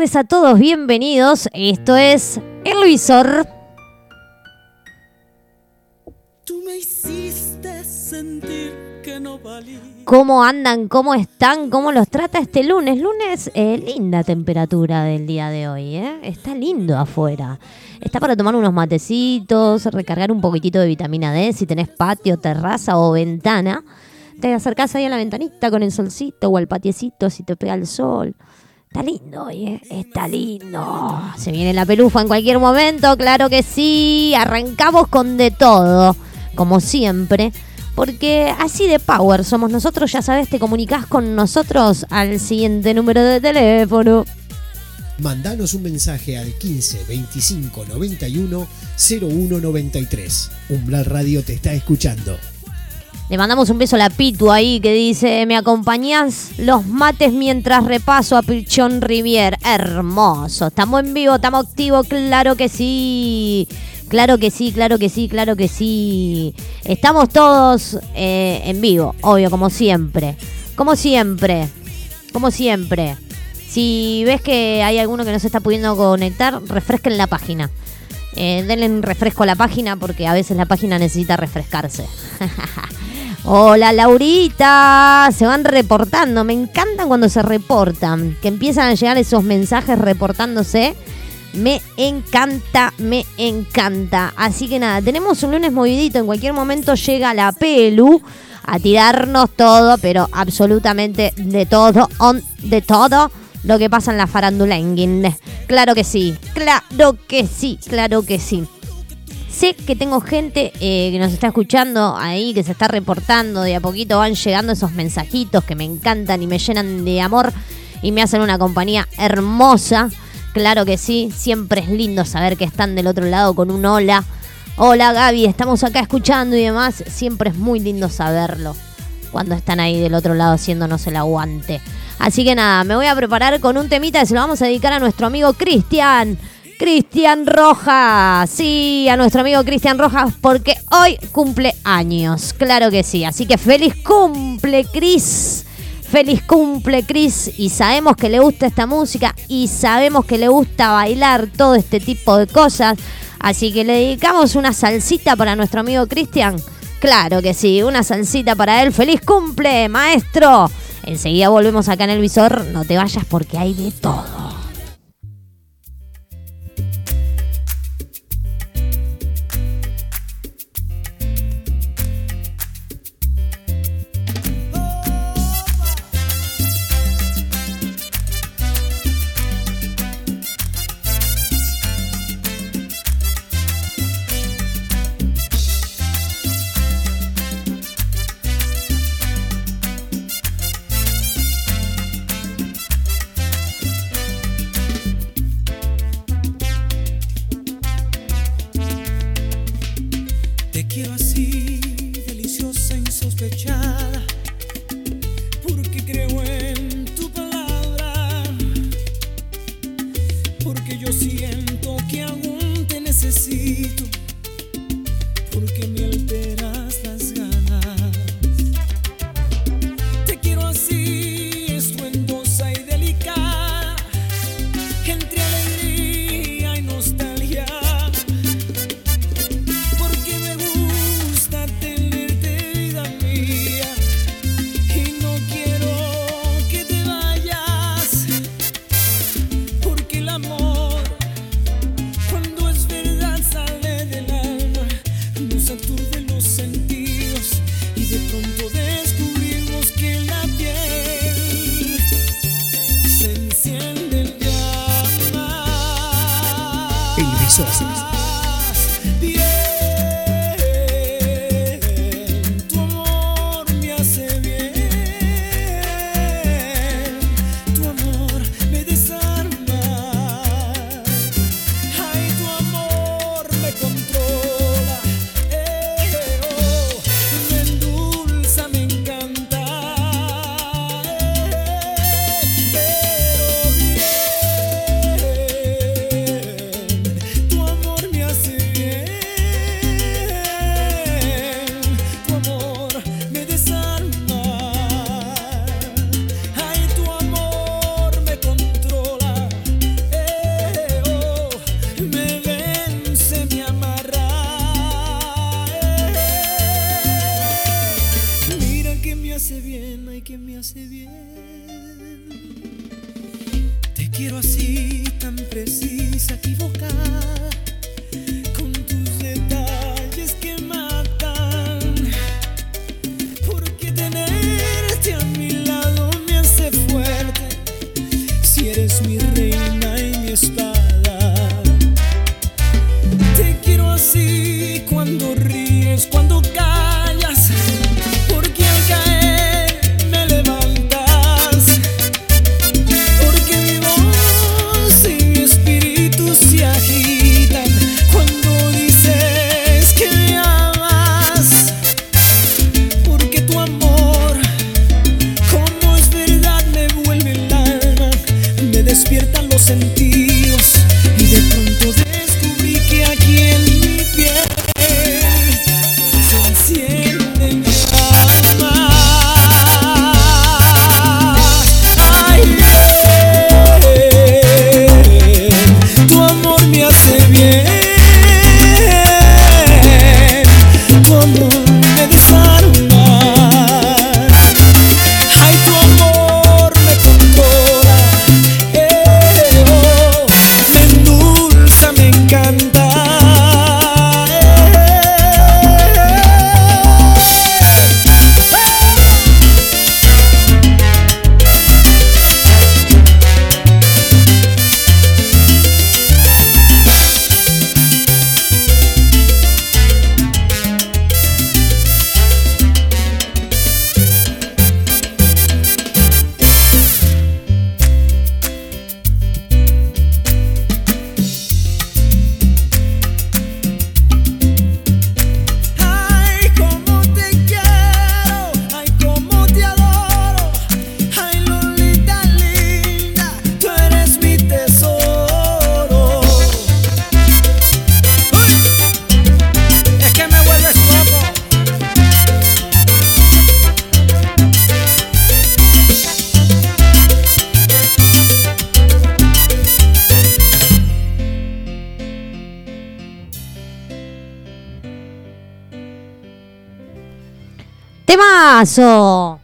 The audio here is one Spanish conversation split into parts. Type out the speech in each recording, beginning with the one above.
tardes a todos, bienvenidos. Esto es El Visor. Tú me hiciste sentir que no valía. ¿Cómo andan? ¿Cómo están? ¿Cómo los trata este lunes? Lunes, eh, linda temperatura del día de hoy, ¿eh? Está lindo afuera. Está para tomar unos matecitos, recargar un poquitito de vitamina D si tenés patio, terraza o ventana. Te acercás ahí a la ventanita con el solcito o al patiecito si te pega el sol. Está lindo hoy, ¿eh? Está lindo. Se viene la pelufa en cualquier momento, claro que sí. Arrancamos con de todo, como siempre. Porque así de power somos nosotros, ya sabes, te comunicas con nosotros al siguiente número de teléfono. Mandanos un mensaje al 15 25 91 01 93. Umbral Radio te está escuchando. Le mandamos un beso a la Pitu ahí que dice, ¿me acompañás los mates mientras repaso a Pichón Rivier? Hermoso. Estamos en vivo, estamos activos, claro que sí. Claro que sí, claro que sí, claro que sí. Estamos todos eh, en vivo, obvio, como siempre. Como siempre. Como siempre. Si ves que hay alguno que no se está pudiendo conectar, refresquen la página. Eh, denle un refresco a la página porque a veces la página necesita refrescarse. Hola Laurita, se van reportando, me encantan cuando se reportan, que empiezan a llegar esos mensajes reportándose. Me encanta, me encanta. Así que nada, tenemos un lunes movidito, en cualquier momento llega la Pelu a tirarnos todo, pero absolutamente de todo, on, de todo lo que pasa en la farandulenguin. Claro que sí, claro que sí, claro que sí. Sé que tengo gente eh, que nos está escuchando ahí, que se está reportando, de a poquito van llegando esos mensajitos que me encantan y me llenan de amor y me hacen una compañía hermosa. Claro que sí, siempre es lindo saber que están del otro lado con un hola. Hola Gaby, estamos acá escuchando y demás. Siempre es muy lindo saberlo cuando están ahí del otro lado haciéndonos el aguante. Así que nada, me voy a preparar con un temita que se lo vamos a dedicar a nuestro amigo Cristian. Cristian Rojas. Sí, a nuestro amigo Cristian Rojas, porque hoy cumple años. Claro que sí. Así que feliz cumple, Cris. Feliz cumple, Cris. Y sabemos que le gusta esta música y sabemos que le gusta bailar todo este tipo de cosas. Así que le dedicamos una salsita para nuestro amigo Cristian. Claro que sí, una salsita para él. ¡Feliz cumple, maestro! Enseguida volvemos acá en el visor. No te vayas porque hay de todo. ¡Temazo!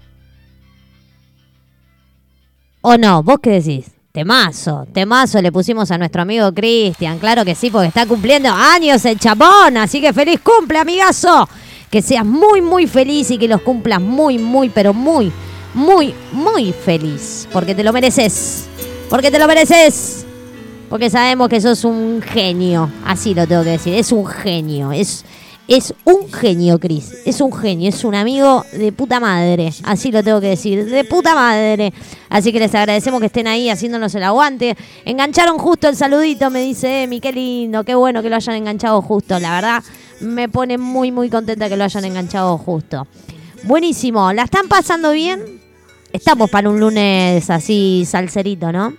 ¿O no? ¿Vos qué decís? Temazo, temazo le pusimos a nuestro amigo Cristian, claro que sí, porque está cumpliendo años el chapón, así que feliz cumple, amigazo. Que seas muy, muy feliz y que los cumplas muy, muy, pero muy, muy, muy feliz. Porque te lo mereces. Porque te lo mereces. Porque sabemos que sos un genio. Así lo tengo que decir. Es un genio. Es, es un genio, Cris. Es un genio. Es un amigo de puta madre. Así lo tengo que decir. De puta madre. Así que les agradecemos que estén ahí haciéndonos el aguante. Engancharon justo el saludito, me dice Emi. Qué lindo. Qué bueno que lo hayan enganchado justo. La verdad, me pone muy, muy contenta que lo hayan enganchado justo. Buenísimo. ¿La están pasando bien? Estamos para un lunes así salserito, ¿no?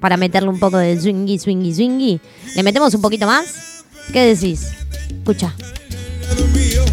Para meterle un poco de swingy, swingy, swingy. ¿Le metemos un poquito más? ¿Qué decís? Escucha. Dios mío,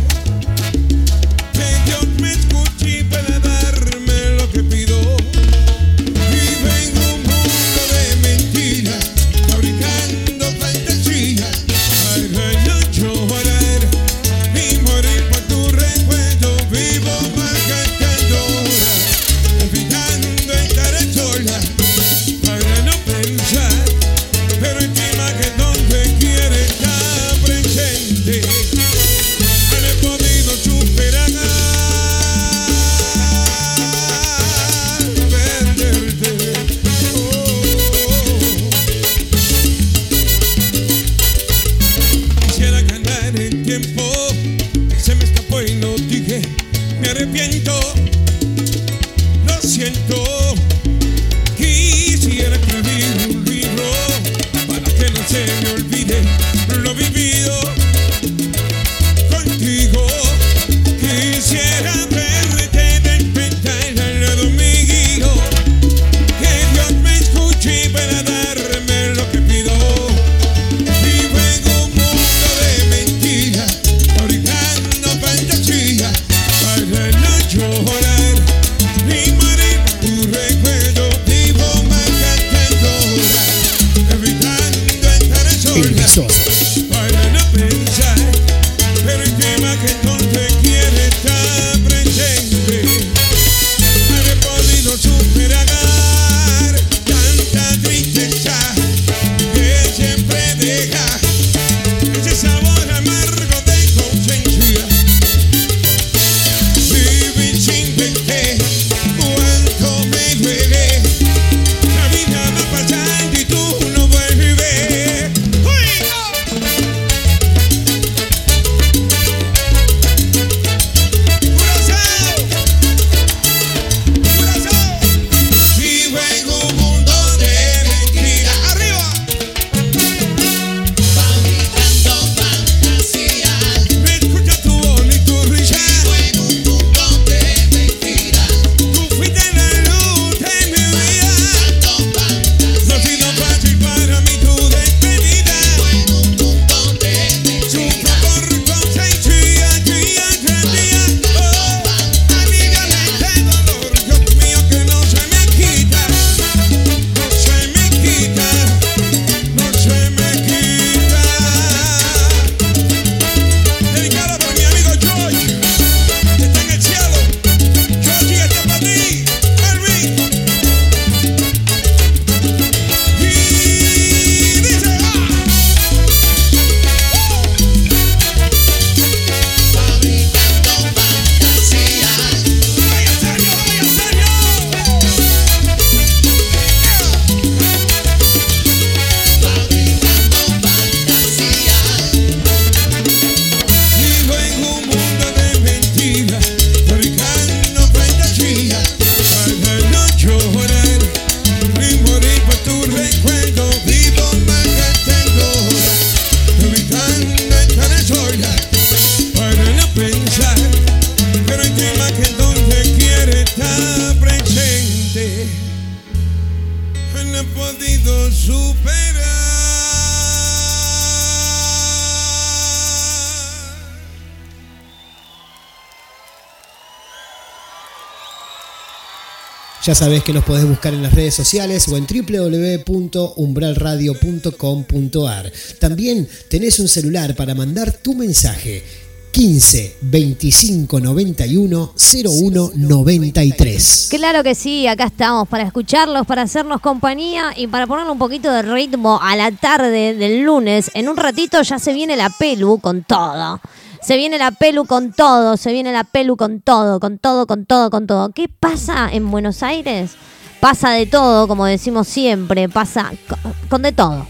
Ya sabés que nos podés buscar en las redes sociales o en www.umbralradio.com.ar. También tenés un celular para mandar tu mensaje 15 25 91 01 93. Claro que sí, acá estamos para escucharlos, para hacernos compañía y para ponerle un poquito de ritmo a la tarde del lunes. En un ratito ya se viene la pelu con todo. Se viene la pelu con todo, se viene la pelu con todo, con todo, con todo, con todo. ¿Qué pasa en Buenos Aires? Pasa de todo, como decimos siempre, pasa co- con de todo.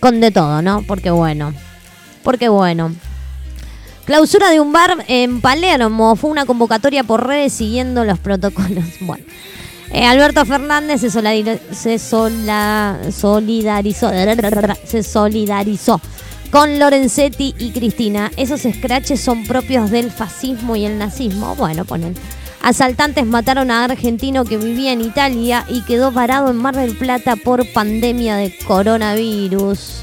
Con de todo, ¿no? Porque bueno. Porque bueno. Clausura de un bar en Palermo. Fue una convocatoria por redes siguiendo los protocolos. Bueno. Eh, Alberto Fernández se, solidar- se solidarizó. Se solidarizó con Lorenzetti y Cristina. Esos scratches son propios del fascismo y el nazismo. Bueno, ponen. Asaltantes mataron a argentino que vivía en Italia y quedó varado en Mar del Plata por pandemia de coronavirus.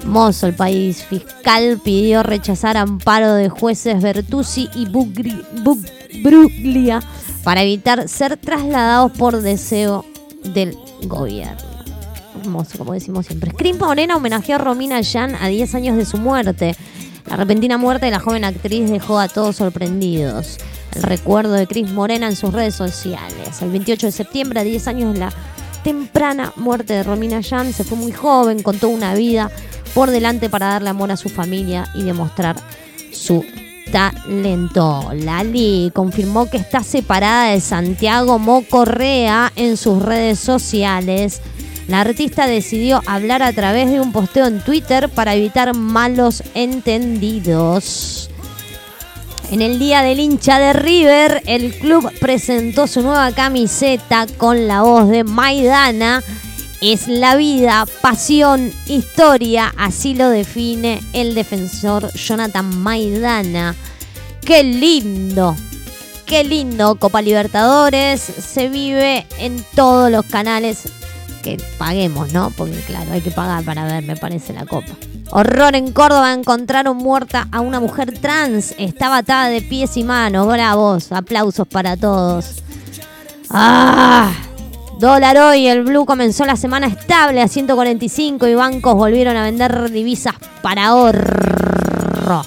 Hermoso el país. Fiscal pidió rechazar amparo de jueces Bertuzzi y Bugri- Bug- Bruglia para evitar ser trasladados por deseo del gobierno. Hermoso, como decimos siempre. Scream Morena homenajeó a Romina Yan a 10 años de su muerte. La repentina muerte de la joven actriz dejó a todos sorprendidos. El recuerdo de Cris Morena en sus redes sociales. El 28 de septiembre, a 10 años de la temprana muerte de Romina Yan, se fue muy joven, con toda una vida por delante para darle amor a su familia y demostrar su talento. Lali confirmó que está separada de Santiago Mocorrea en sus redes sociales. La artista decidió hablar a través de un posteo en Twitter para evitar malos entendidos. En el día del hincha de River, el club presentó su nueva camiseta con la voz de Maidana. Es la vida, pasión, historia, así lo define el defensor Jonathan Maidana. ¡Qué lindo! ¡Qué lindo! Copa Libertadores se vive en todos los canales que paguemos, ¿no? Porque claro, hay que pagar para ver, me parece, la Copa. Horror en Córdoba, encontraron muerta a una mujer trans. Estaba atada de pies y manos. Bravos, aplausos para todos. ¡Ah! Dólar hoy, el blue comenzó la semana estable a 145 y bancos volvieron a vender divisas para ahorro.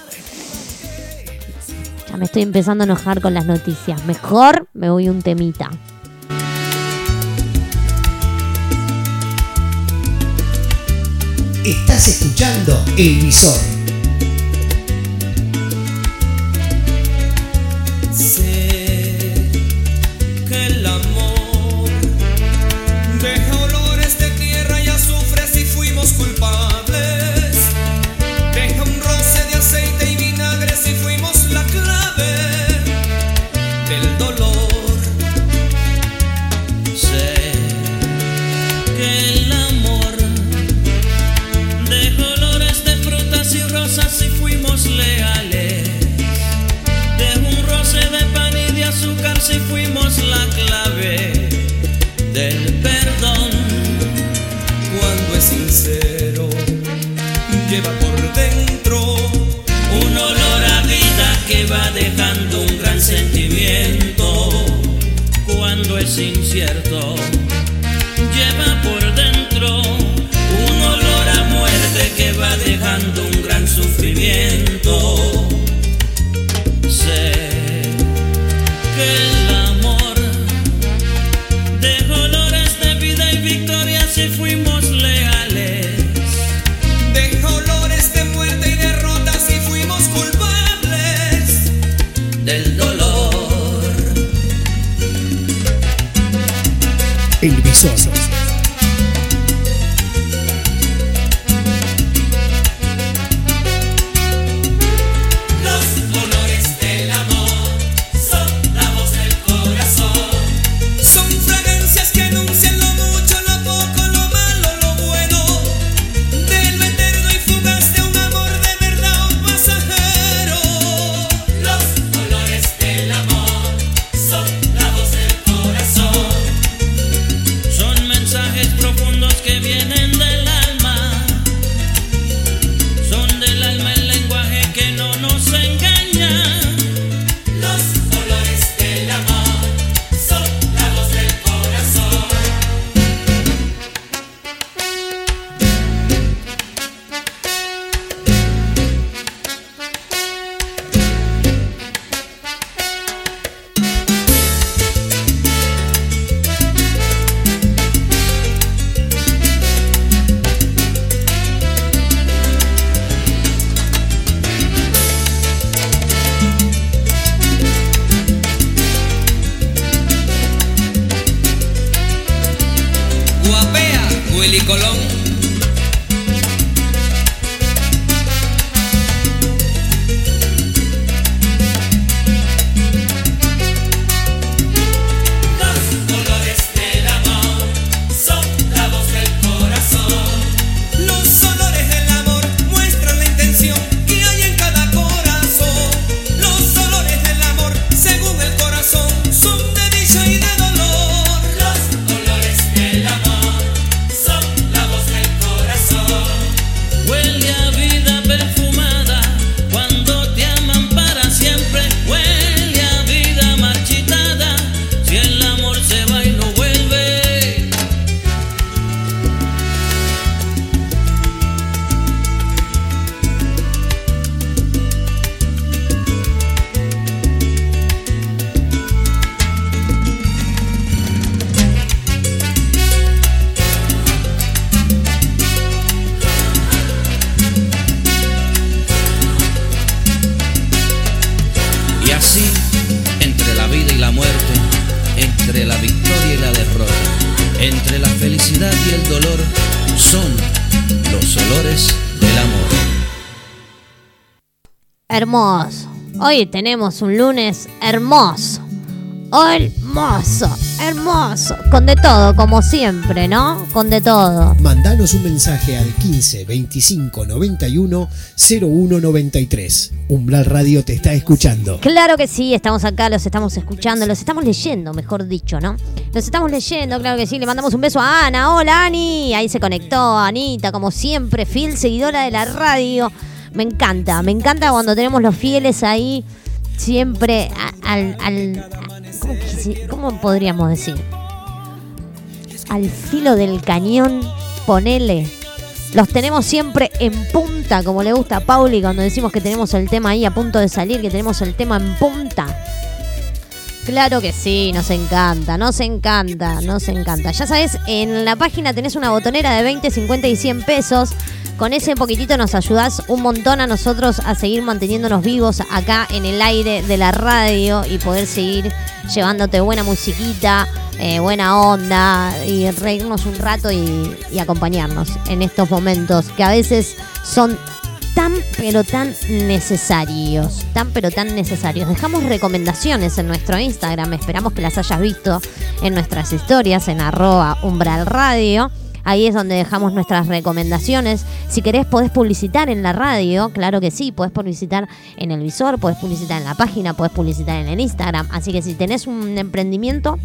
Ya me estoy empezando a enojar con las noticias. Mejor me voy un temita. Estás escuchando El Visor. Va dejando un gran sentimiento. Cuando es incierto, lleva El Hoy tenemos un lunes hermoso. Hermoso, hermoso. Con de todo, como siempre, ¿no? Con de todo. Mandanos un mensaje al 15 25 91 01 93. Umbral Radio te está escuchando. Claro que sí, estamos acá, los estamos escuchando, los estamos leyendo, mejor dicho, ¿no? Los estamos leyendo, claro que sí. Le mandamos un beso a Ana. Hola, Ani. Ahí se conectó Anita, como siempre, fiel seguidora de la radio. Me encanta, me encanta cuando tenemos los fieles ahí, siempre al. al- ¿cómo, cómo podríamos decir? Al filo del cañón, ponele. Los tenemos siempre en punta, como le gusta a Pauli cuando decimos que tenemos el tema ahí a punto de salir, que tenemos el tema en punta. Claro que sí, nos encanta, nos encanta, nos encanta. Ya sabes, en la página tenés una botonera de 20, 50 y 100 pesos. Con ese poquitito nos ayudás un montón a nosotros a seguir manteniéndonos vivos acá en el aire de la radio y poder seguir llevándote buena musiquita, eh, buena onda y reírnos un rato y, y acompañarnos en estos momentos que a veces son tan pero tan necesarios, tan pero tan necesarios. Dejamos recomendaciones en nuestro Instagram, esperamos que las hayas visto en nuestras historias en arroba umbral. Ahí es donde dejamos nuestras recomendaciones. Si querés podés publicitar en la radio, claro que sí, podés publicitar en el visor, podés publicitar en la página, podés publicitar en el Instagram. Así que si tenés un emprendimiento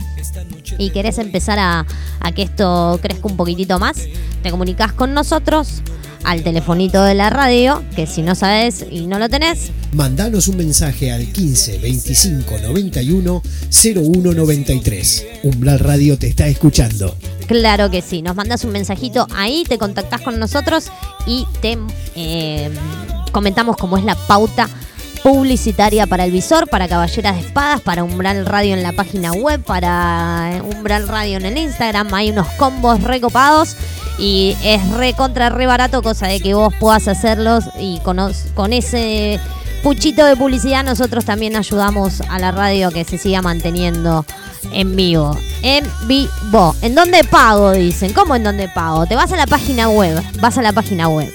y querés empezar a, a que esto crezca un poquitito más, te comunicás con nosotros al telefonito de la radio, que si no sabes y no lo tenés, Mandanos un mensaje al 15 25 91 01 93. Umbral Radio te está escuchando. claro que sí. Nos mandas un mensajito ahí, te contactás con nosotros y te eh, comentamos cómo es la pauta publicitaria para el visor, para Caballeras de Espadas, para Umbral Radio en la página web, para eh, Umbral Radio en el Instagram. Hay unos combos recopados y es re contra re barato, cosa de que vos puedas hacerlos y con, con ese puchito de publicidad nosotros también ayudamos a la radio que se siga manteniendo en vivo. En vivo. ¿En dónde pago? Dicen. ¿Cómo en dónde pago? Te vas a la página web. Vas a la página web.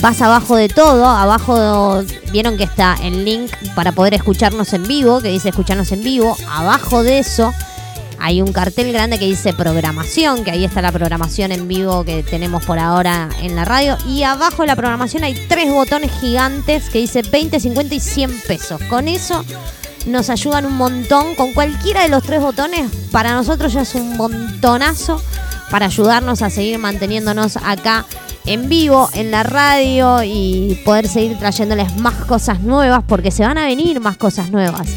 Vas abajo de todo, abajo vieron que está el link para poder escucharnos en vivo, que dice escucharnos en vivo. Abajo de eso hay un cartel grande que dice programación, que ahí está la programación en vivo que tenemos por ahora en la radio. Y abajo de la programación hay tres botones gigantes que dice 20, 50 y 100 pesos. Con eso nos ayudan un montón. Con cualquiera de los tres botones, para nosotros ya es un montonazo para ayudarnos a seguir manteniéndonos acá en vivo, en la radio y poder seguir trayéndoles más cosas nuevas, porque se van a venir más cosas nuevas.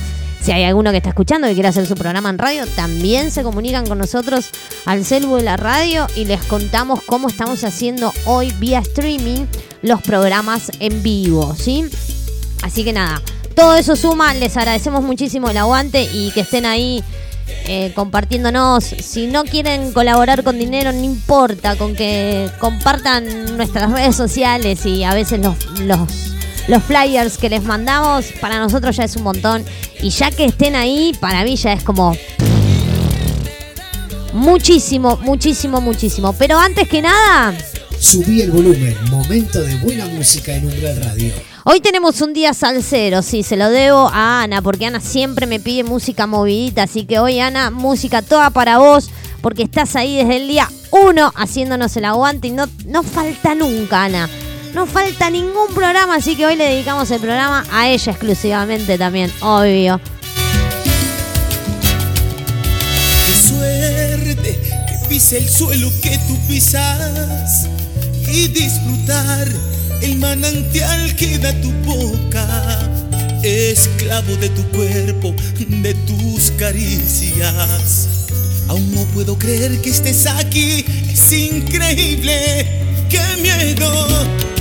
Si hay alguno que está escuchando que quiere hacer su programa en radio, también se comunican con nosotros al celu de la radio y les contamos cómo estamos haciendo hoy vía streaming los programas en vivo, ¿sí? Así que nada, todo eso suma, les agradecemos muchísimo el aguante y que estén ahí eh, compartiéndonos. Si no quieren colaborar con dinero, no importa, con que compartan nuestras redes sociales y a veces los, los, flyers que les mandamos, para nosotros ya es un montón. Y ya que estén ahí, para mí ya es como muchísimo, muchísimo, muchísimo. Pero antes que nada, Subí el volumen, momento de buena música en Umbral Radio. Hoy tenemos un día salsero, sí, se lo debo a Ana, porque Ana siempre me pide música movidita, así que hoy Ana, música toda para vos, porque estás ahí desde el día uno haciéndonos el aguante y no, no falta nunca, Ana. No falta ningún programa, así que hoy le dedicamos el programa a ella exclusivamente también, obvio. Qué suerte que pise el suelo que tú pisas y disfrutar el manantial que da tu boca. Esclavo de tu cuerpo, de tus caricias. Aún no puedo creer que estés aquí, es increíble. ¡Qué miedo!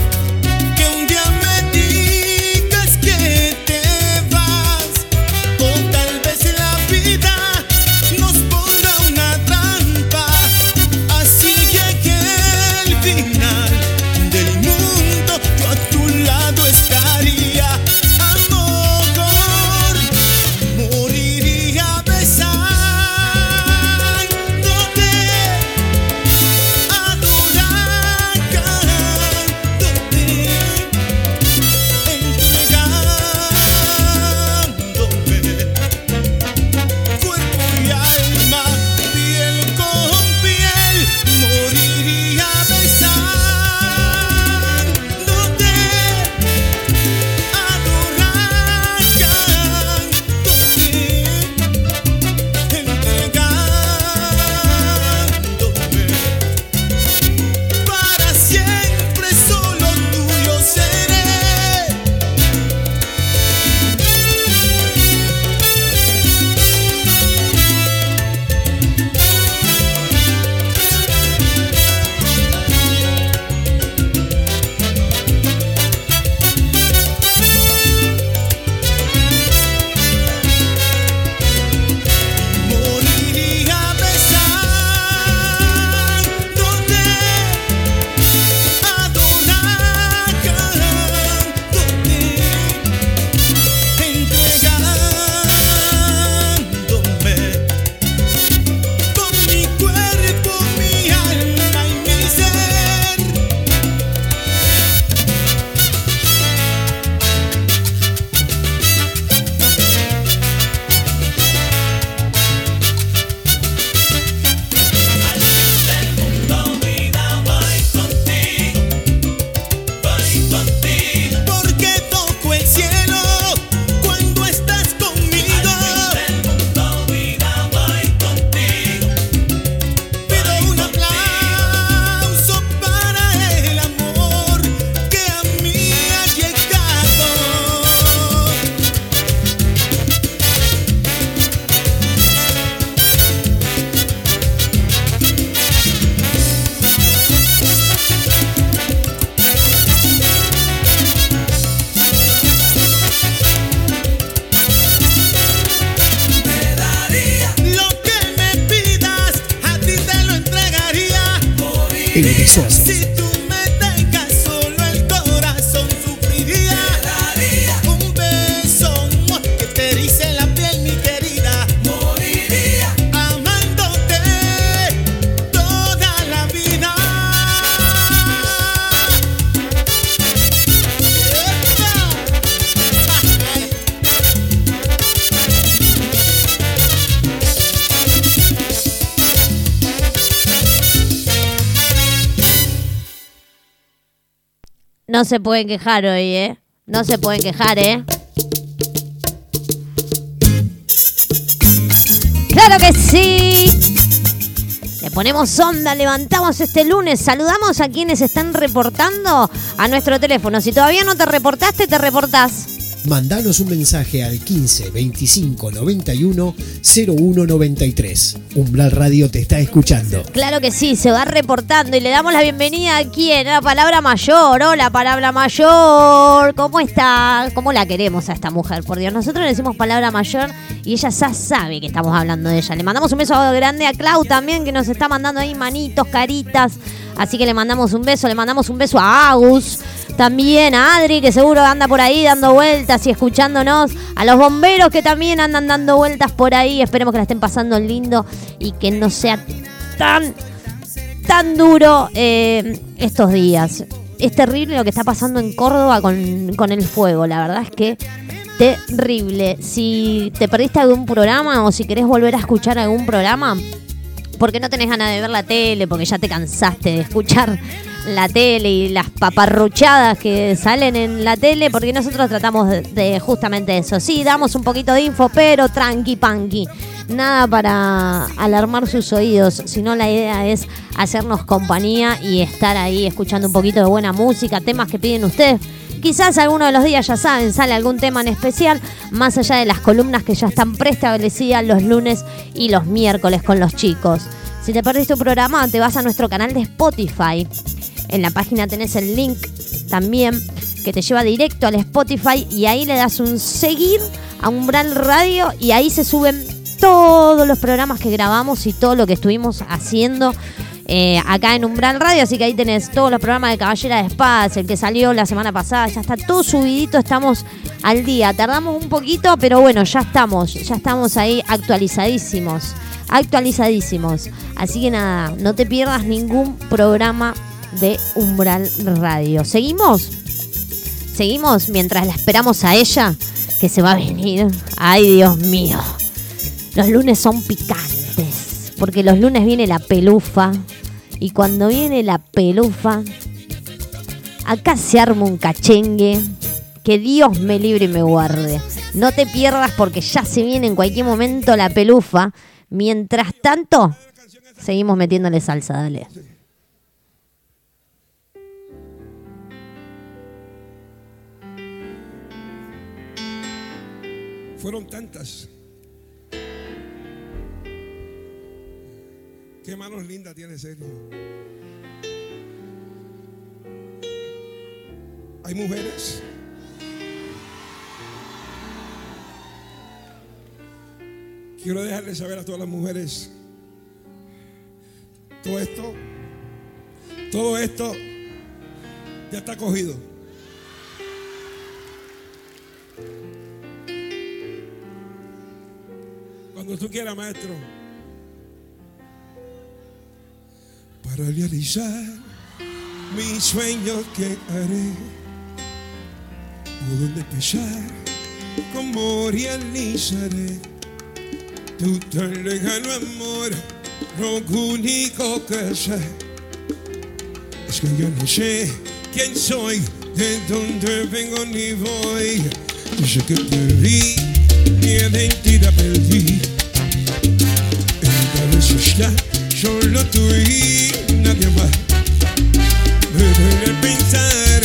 No se pueden quejar hoy, ¿eh? No se pueden quejar, ¿eh? ¡Claro que sí! Le ponemos onda, levantamos este lunes, saludamos a quienes están reportando a nuestro teléfono. Si todavía no te reportaste, te reportás. Mandanos un mensaje al 15 25 91 01 93. Umbral Radio te está escuchando. Claro que sí, se va reportando y le damos la bienvenida a quién, a la palabra mayor. Hola, palabra mayor. ¿Cómo está? ¿Cómo la queremos a esta mujer? Por Dios, nosotros le decimos palabra mayor y ella ya sabe que estamos hablando de ella. Le mandamos un beso grande a Clau también, que nos está mandando ahí manitos, caritas. Así que le mandamos un beso, le mandamos un beso a Agus. También a Adri, que seguro anda por ahí dando vueltas y escuchándonos. A los bomberos que también andan dando vueltas por ahí. Esperemos que la estén pasando lindo y que no sea tan, tan duro eh, estos días. Es terrible lo que está pasando en Córdoba con, con el fuego. La verdad es que terrible. Si te perdiste algún programa o si querés volver a escuchar algún programa, porque no tenés ganas de ver la tele, porque ya te cansaste de escuchar la tele y las paparruchadas que salen en la tele, porque nosotros tratamos de, de justamente eso. Sí, damos un poquito de info, pero tranqui panqui. Nada para alarmar sus oídos, sino la idea es hacernos compañía y estar ahí escuchando un poquito de buena música, temas que piden ustedes. Quizás alguno de los días, ya saben, sale algún tema en especial, más allá de las columnas que ya están preestablecidas los lunes y los miércoles con los chicos. Si te perdiste un programa, te vas a nuestro canal de Spotify. En la página tenés el link también que te lleva directo al Spotify y ahí le das un seguir a Umbral Radio y ahí se suben todos los programas que grabamos y todo lo que estuvimos haciendo eh, acá en Umbral Radio. Así que ahí tenés todos los programas de Caballera de Espadas, el que salió la semana pasada, ya está todo subidito, estamos al día. Tardamos un poquito, pero bueno, ya estamos, ya estamos ahí actualizadísimos, actualizadísimos. Así que nada, no te pierdas ningún programa de Umbral Radio. ¿Seguimos? Seguimos mientras la esperamos a ella, que se va a venir. Ay, Dios mío. Los lunes son picantes, porque los lunes viene la pelufa. Y cuando viene la pelufa, acá se arma un cachengue. Que Dios me libre y me guarde. No te pierdas porque ya se viene en cualquier momento la pelufa. Mientras tanto, seguimos metiéndole salsa, dale. Fueron tantas. Qué manos lindas tiene Sergio. Hay mujeres. Quiero dejarles saber a todas las mujeres. Todo esto, todo esto ya está cogido. Cuando tú quieras, maestro. Para realizar mis sueños que haré. ¿Por dónde empezar? ¿Cómo realizaré tu tan lejano amor? Lo único que sé es que yo no sé quién soy, de dónde vengo ni voy. Yo sé que perdí mi identidad, perdí. En mi cabeza está solo tú y nadie más. Me duele pensar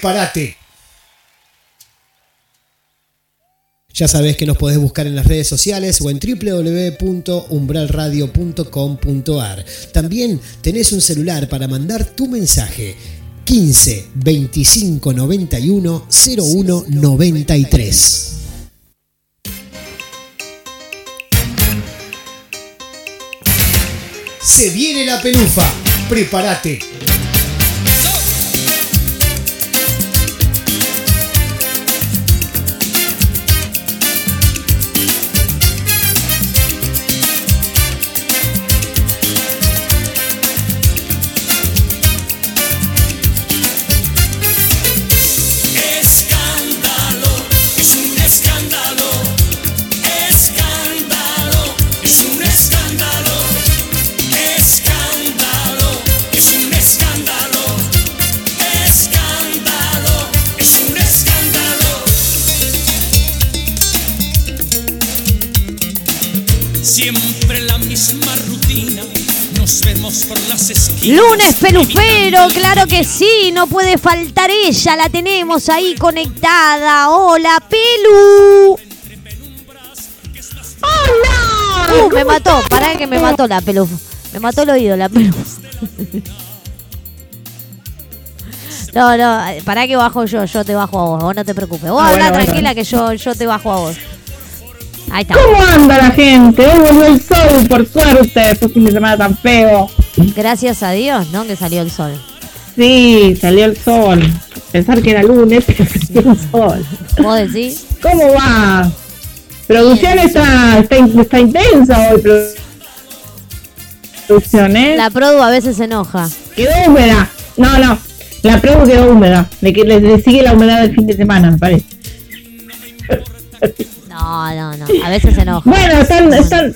prepárate. Ya sabes que nos podés buscar en las redes sociales o en www.umbralradio.com.ar. También tenés un celular para mandar tu mensaje 15 25 91 01 93. Se viene la pelufa, prepárate. Lunes pelufero, claro que sí, no puede faltar ella, la tenemos ahí conectada. Hola, Pelu. ¡Hola! Uh, me mató, pará que me mató la pelu. Me mató el oído la pelu. No, no, pará que bajo yo, yo te bajo a vos, vos no te preocupes. Vos Ah, habla bueno, bueno. tranquila que yo, yo te bajo a vos. Ahí está. ¿Cómo anda la gente? Hoy volvió el sol, por suerte, este fin de semana tan feo. Gracias a Dios, ¿no? Que salió el sol. Sí, salió el sol. Pensar que era lunes, pero salió el sol. ¿Vos decís? ¿Cómo va? Producción está, está, in- está intensa hoy. produ- Producción, ¿eh? La produ a veces se enoja. Quedó húmeda. No, no. La produ quedó húmeda. Le, le, le sigue la humedad del fin de semana, me parece. No, no, no. A veces se enoja. Bueno, están, están,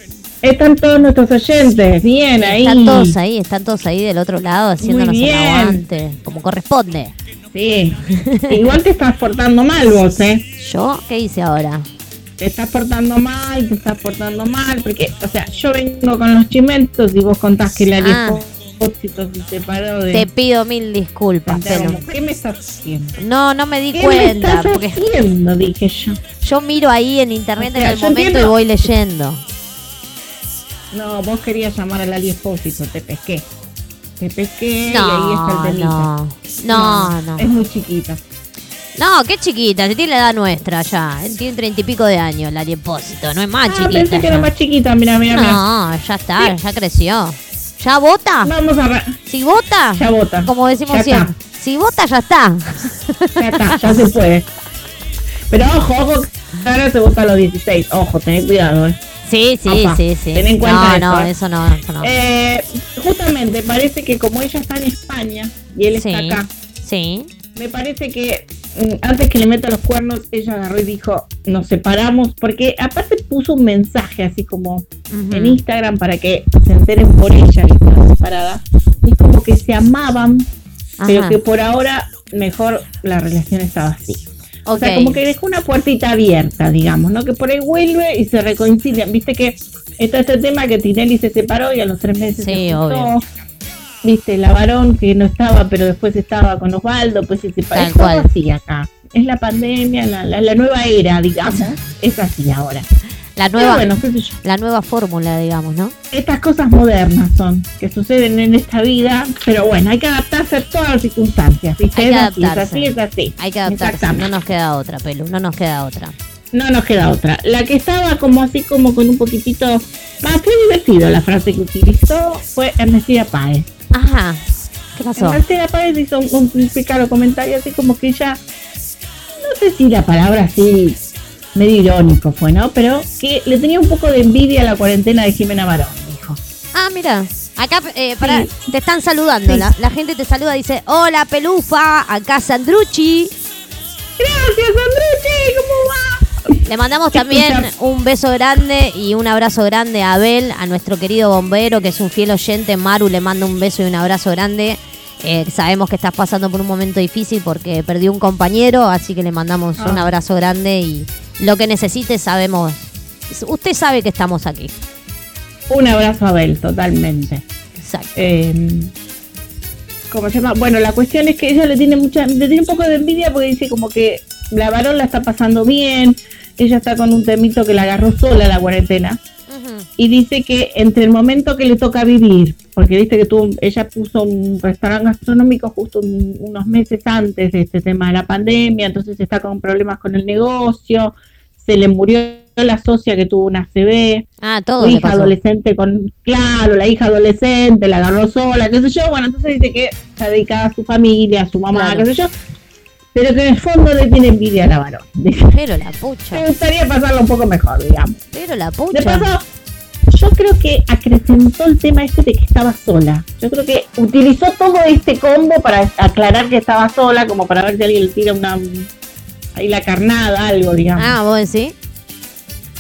están todos nuestros oyentes. Bien, ahí. Están todos ahí, están todos ahí del otro lado haciéndonos bien. aguante, como corresponde. Sí. Igual te estás portando mal vos, ¿eh? ¿Yo qué hice ahora? Te estás portando mal, te estás portando mal, porque, o sea, yo vengo con los chimentos y vos contás que la Ah. Se separó de... Te pido mil disculpas. Pelu. ¿Qué me estás haciendo? No, no me di ¿Qué me cuenta, estás porque haciendo? Dije yo. yo miro ahí en internet O sea, en el momento y voy leyendo. No, vos querías llamar al Aliespósito, te pesqué. Te pesqué y ahí está el temita. no, no, no. Es muy chiquita. No, qué chiquita, si tiene la edad nuestra ya. Tiene treinta y pico de años la depósito, no es más Ah, chiquita. pensé que era ya. más chiquita, mira, mira, mira. No, ya está, ya creció. ¿Ya vota? Vamos a... Si vota, Ya vota. como decimos Ya siempre. está. Si vota, ya está. Ya está, ya se puede. Pero ojo, ojo, que ahora se vota a los 16. Ojo, tened cuidado, eh. Sí, sí, Opa, sí, sí. ten en cuenta no, no, eso, ¿eh? eso no, eso no. Eh, justamente, parece que como ella está en España y él sí, está acá, sí. me parece que mm, antes que le meta los cuernos, ella agarró y dijo, nos separamos, porque aparte puso un mensaje así como en Instagram para que se enteren por ella que está separada. Es como que se amaban, pero que por ahora mejor la relación estaba así. O sea, como que dejó una puertita abierta, digamos, ¿no? Que por ahí vuelve y se reconcilian. Viste que está este tema que Tinelli se separó y a los tres meses Sí, se obvio. Viste, la varón que no estaba, pero después estaba con Osvaldo, pues se separó. Tal Es cual. así acá. Es la pandemia, la, la, la nueva era, digamos. Es así ahora. La nueva, bueno, la nueva fórmula, digamos, ¿no? Estas cosas modernas son, que suceden en esta vida, pero bueno, hay que adaptarse a todas las circunstancias, ¿viste? Hay que es así, es adaptarse. así, es así. Hay que adaptarse, no nos queda otra, Pelu, no nos queda otra. No nos queda otra. La que estaba como así como con un poquitito más fue divertido la frase que utilizó fue Ernestina Páez. Ajá, ¿qué pasó? Ernestina Páez hizo un, un, un picaro comentario así como que ella, no sé si la palabra así medio irónico fue, ¿no? Pero que le tenía un poco de envidia a la cuarentena de Jimena Barón, dijo. Ah, mira. Acá, eh, pará, Sí. te están saludando. Sí. La, la gente te saluda, dice, hola, Pelufa, acá Sandrucci. Gracias, Andrucci, ¿cómo va? Le mandamos también un beso grande y un abrazo grande a Abel, a nuestro querido bombero, que es un fiel oyente. Maru le manda un beso y un abrazo grande. Eh, sabemos que estás pasando por un momento difícil porque perdió un compañero, así que le mandamos un Ah. abrazo grande y lo que necesite sabemos. Usted sabe que estamos aquí. Un abrazo a Abel, totalmente. Exacto. Eh, ¿Cómo se llama? Bueno, la cuestión es que ella le tiene mucha, le tiene un poco de envidia porque dice como que la varón la está pasando bien, ella está con un temito que la agarró sola la cuarentena Y dice que entre el momento que le toca vivir, porque dice que tuvo, ella puso un restaurante gastronómico justo un- unos meses antes de este tema de la pandemia, entonces está con problemas con el negocio, se le murió la socia que tuvo una CB, Ah, todo hija pasó. adolescente con, claro, la hija adolescente, la agarró sola, qué sé yo, bueno, entonces dice que está dedicada a su familia, a su mamá, Claro. qué sé yo, pero que en el fondo le tiene envidia a la varón. Pero la pucha. me gustaría pasarlo un poco mejor, digamos. Pero la De pucha. paso, yo creo que acrecentó el tema este de que estaba sola. Yo creo que utilizó todo este combo para aclarar que estaba sola, como para ver si alguien le tira una ahí la carnada, algo, digamos. Ah, vos decís.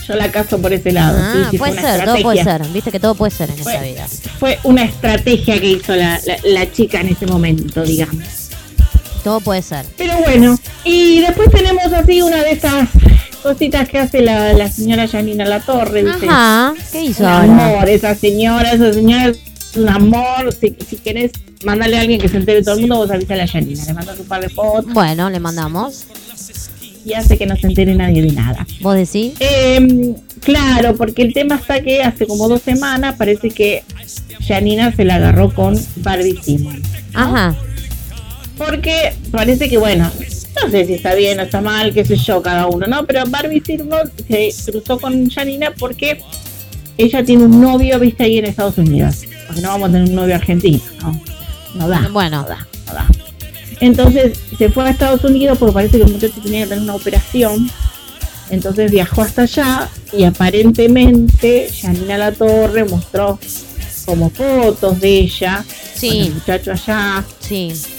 Yo la caso por ese lado. Ah, sí, sí, puede ser, todo puede ser. Viste que todo puede ser en esta Fue, vida. fue una estrategia que hizo la, la- la chica en ese momento, digamos. Todo puede ser. Pero bueno, y después tenemos así una de esas cositas que hace la, la señora Janina Latorre, ¿viste? Ajá. ¿Qué hizo Un amor, esa señora, esa señora es un amor. Si, si querés mandarle a alguien que se entere todo el mundo, vos avisale a Janina. Le mandas un par de fotos Bueno, le mandamos. y hace que no se entere nadie de nada. ¿Vos decís? Eh, claro, porque el tema está que hace como dos semanas parece que Janina se la agarró con Barbie Simon. Ajá. Porque parece que, bueno, no sé si está bien o está mal, qué sé yo, cada uno, ¿no? Pero Barbie Simon se cruzó con Janina porque ella tiene un novio, viste, ahí en Estados Unidos. Porque no vamos a tener un novio argentino, ¿no? No da. Bueno. No da, no da. Entonces se fue a Estados Unidos porque parece que el muchacho tenía que tener una operación. Entonces viajó hasta allá y aparentemente Janina La Torre mostró como fotos de ella, el muchacho allá.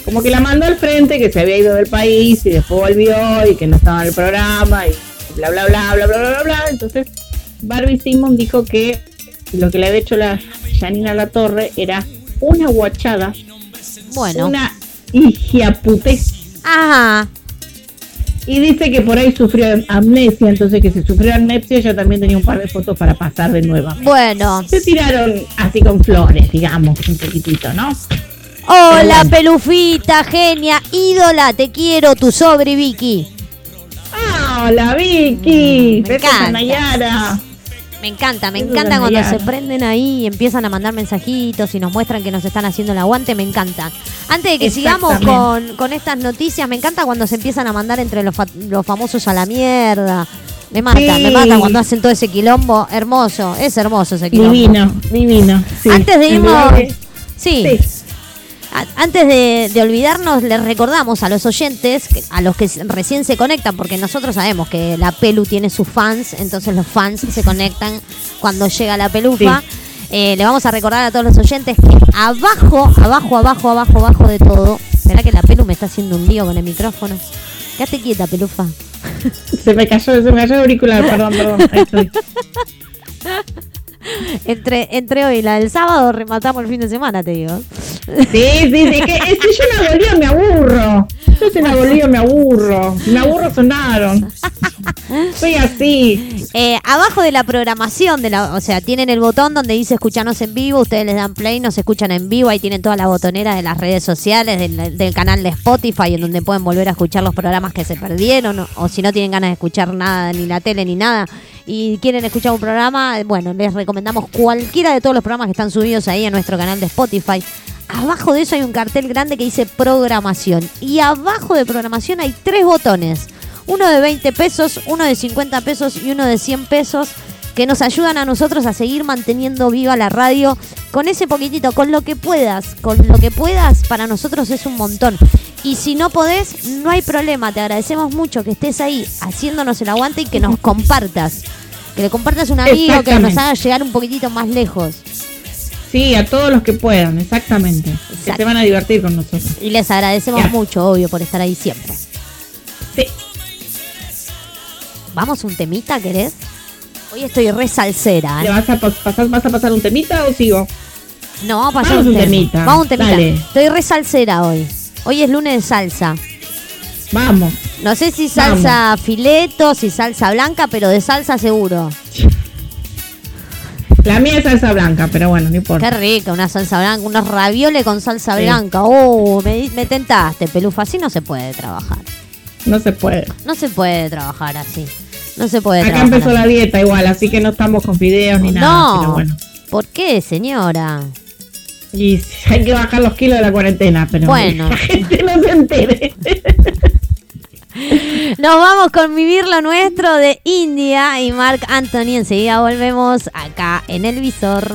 Como que la mandó al frente, que se había ido del país y después volvió y que no estaba en el programa y bla, bla, bla, bla, bla, bla, bla. Entonces, Barbie Simon dijo que lo que le había hecho la Janina La Torre era una guachada. Bueno. Una higiaputez. Ajá. Y dice que por ahí sufrió amnesia, entonces que si sufrió amnesia ella también tenía un par de fotos para pasar de nuevo. Bueno. Se tiraron así con flores, digamos, un poquitito, ¿no? Hola, bueno. pelufita, genia, ídola, te quiero, tu sobre Vicky. ¡Ah, hola Vicky! Me Besos a encanta. Nayara. Me encanta, me encanta cuando se prenden ahí y empiezan a mandar mensajitos y nos muestran que nos están haciendo el aguante, me encanta. Antes de que sigamos con, con estas noticias, me encanta cuando se empiezan a mandar entre los, fa- los famosos a la mierda. Me mata, Sí. me mata cuando hacen todo ese quilombo. Hermoso, es hermoso ese quilombo. Divino, divino. sí. Antes de irnos, Sí. Antes de, de olvidarnos, les recordamos a los oyentes, a los que recién se conectan, porque nosotros sabemos que la Pelu tiene sus fans, entonces los fans se conectan cuando llega la pelufa. Eh, le vamos a recordar a todos los oyentes que abajo, abajo, abajo, abajo, abajo de todo. ¿Será que la Pelu me está haciendo un lío con el micrófono? Quédate quieta, pelufa. Se me cayó, se me cayó el auricular, perdón, perdón. Ahí estoy. Entre, entre hoy y la del sábado rematamos el fin de semana, te digo. Sí, sí, sí, que es que yo la bolía me aburro. Yo en la bolía me aburro. Si me aburro sonaron. Soy así. Eh, abajo de la programación, de la, o sea, tienen el botón donde dice escuchanos en vivo, ustedes les dan play, nos escuchan en vivo, ahí tienen toda la botonera de las redes sociales, del, del canal de Spotify, en donde pueden volver a escuchar los programas que se perdieron, o, o si no tienen ganas de escuchar nada, ni la tele, ni nada, y quieren escuchar un programa, bueno, les recomendamos cualquiera de todos los programas que están subidos ahí en nuestro canal de Spotify. Abajo de eso hay un cartel grande que dice programación. Y abajo de programación hay tres botones. Uno de 20 pesos, uno de 50 pesos y uno de 100 pesos que nos ayudan a nosotros a seguir manteniendo viva la radio con ese poquitito, con lo que puedas, con lo que puedas, para nosotros es un montón. Y si no podés, no hay problema, te agradecemos mucho que estés ahí haciéndonos el aguante y que nos compartas. Que le compartas a un amigo, que nos haga llegar un poquitito más lejos. Sí, a todos los que puedan, exactamente. Que se van a divertir con nosotros. Y les agradecemos Ya. mucho, obvio, por estar ahí siempre. Sí. ¿Vamos un temita, querés? Hoy estoy re salsera, ¿Le ¿eh? vas a pas- pasar, vas a pasar un temita o sigo? No, vamos a pasar Vamos un tema. temita. Vamos un temita. Dale. Estoy re salsera hoy. Hoy es lunes de salsa. Vamos. No sé si salsa fileto, si salsa blanca, pero de salsa seguro. La mía es salsa blanca, pero bueno, no Qué importa. rica, una salsa blanca, unos ravioles con salsa blanca. Oh, me, me tentaste, pelufa. Así no se puede trabajar. No se puede. No se puede trabajar así. No se puede Acá trabajar empezó así. la dieta igual, así que no estamos con videos ni nada. Pero No. bueno. ¿Por qué, señora? Y hay que bajar los kilos de la cuarentena, pero Bueno. la gente no se entere. Nos vamos con Vivir lo Nuestro de India y Mark Anthony. Enseguida volvemos acá en el visor.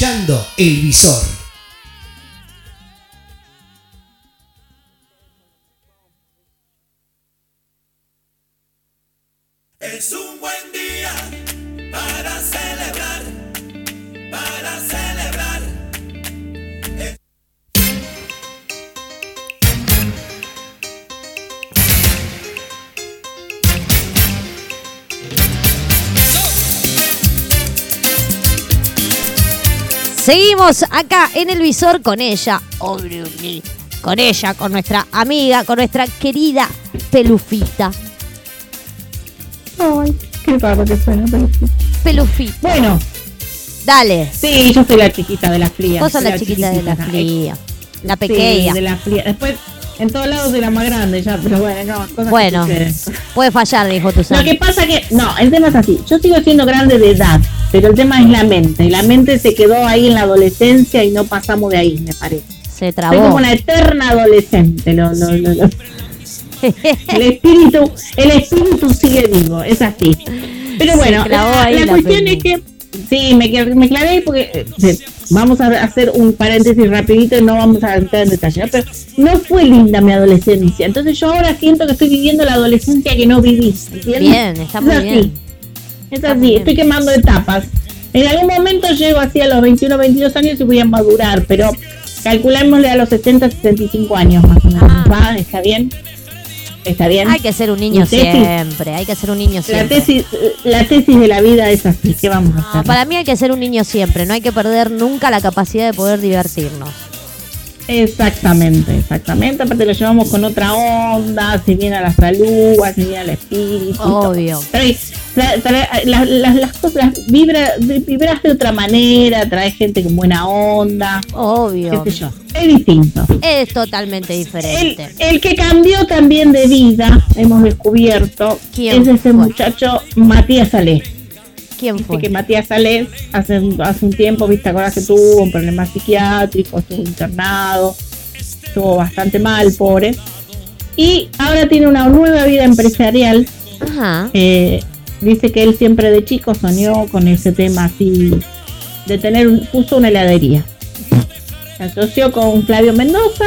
escuchando El Visor. Seguimos acá en el visor con ella, Obruni. Con ella, con nuestra amiga, con nuestra querida Pelufita. Ay, qué raro que suena, sí. Pelufita. Bueno, Dale. sí, yo soy la chiquita de las frías. Vos sos la chiquita de la fría. La Sí, pequeña. de la fría. Después, en todos lados soy la más grande ya, pero bueno, no, cosas Bueno, puede fallar, dijo tu Lo que pasa que, no, el tema es así. Yo sigo siendo grande de edad, pero el tema es la mente. Y la mente se quedó ahí en la adolescencia y no pasamos de ahí, me parece. Se Soy trabó. como una eterna adolescente. Lo, lo, lo, lo. El espíritu, el espíritu sigue vivo, es así. Pero bueno, la, cuestión es que sí, me, me clavé porque eh, vamos a hacer un paréntesis rapidito y no vamos a entrar en detalle, ¿no? pero no fue linda mi adolescencia. Entonces yo ahora siento que estoy viviendo la adolescencia que no viví. ¿entiendes? Bien, está Es muy bien. Es así, estoy quemando etapas. En algún momento llego así a los 21, 22 años y voy a madurar, pero calculémosle a los 60, 65 años más o menos. Ah. ¿Está bien? ¿Está bien? Hay que ser un niño siempre. Hay que ser un niño la, siempre. tesis, la tesis de la vida es así. ¿Qué vamos a hacer? para mí hay que ser un niño siempre. No hay que perder nunca la capacidad de poder divertirnos. Exactamente, exactamente. Aparte lo llevamos con otra onda, si viene a la salud, si viene al espíritu. Obvio. Trae- trae- trae- la- la- las cosas vibra, vibras de otra manera, trae gente con buena onda, Obvio. qué sé yo. Es distinto. Es totalmente El, diferente. el que cambió también de vida, hemos descubierto, ¿Quién es ese muchacho Matías Salés. ¿Quién Viste fue? que Matías Salés hace, un- hace un tiempo, viste, ahora que tuvo un problema psiquiátrico, estuvo internado, estuvo bastante mal, pobre. Y ahora tiene una nueva vida empresarial. Ajá. eh, dice que él siempre de chico soñó con ese tema así, de tener, puso una heladería. Se asoció con Flavio Mendoza.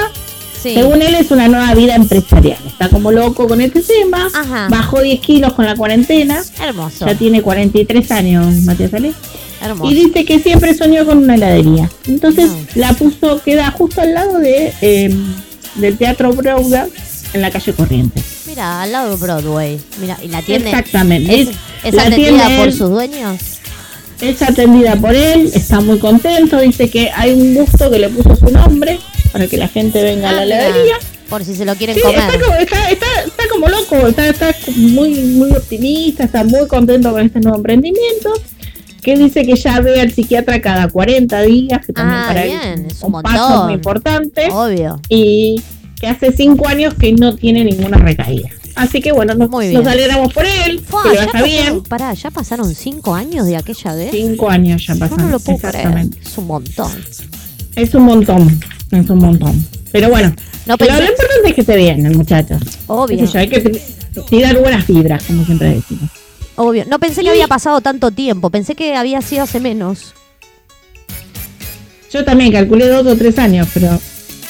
Sí. Según él es una nueva vida empresarial. Está como loco con este tema. Ajá. Bajó 10 kilos con la cuarentena. Hermoso. Ya tiene 43 años, Matías Salés. Hermoso. Y dice que siempre soñó con una heladería. Entonces No. la puso, queda justo al lado de eh, del Teatro Broadway en la calle Corrientes. Mira, al lado de Broadway. Mira, y la tiene. Exactamente. ¿Es, la atendida tiene por sus dueños? Es atendida por él, está muy contento, dice que hay un gusto que le puso su nombre para que la gente venga a la Ah, heladería. Por si se lo quieren Sí, está comer. como, está, está- está como loco, está, está muy, muy optimista, está muy contento con este nuevo emprendimiento. Que dice que ya ve al psiquiatra cada 40 días, que también Ah, para bien, él es un paso muy importante. Obvio. Y que hace 5 años que no tiene ninguna recaída. Así que bueno, nos, Muy bien. nos alegramos por él, Fua, que ya, vaya bien. pasaron, pará, ya pasaron cinco años de aquella vez. 5 años ya Yo pasaron. no lo puedo creer. Es un montón. Es un montón, es un montón. Pero bueno, No pero lo importante es que se vienen, muchachos. Obvio. Qué sé yo, hay que tirar buenas fibras, como siempre decimos. Obvio. No pensé que había pasado tanto tiempo. Pensé que había sido hace menos. Yo también calculé dos o tres años, pero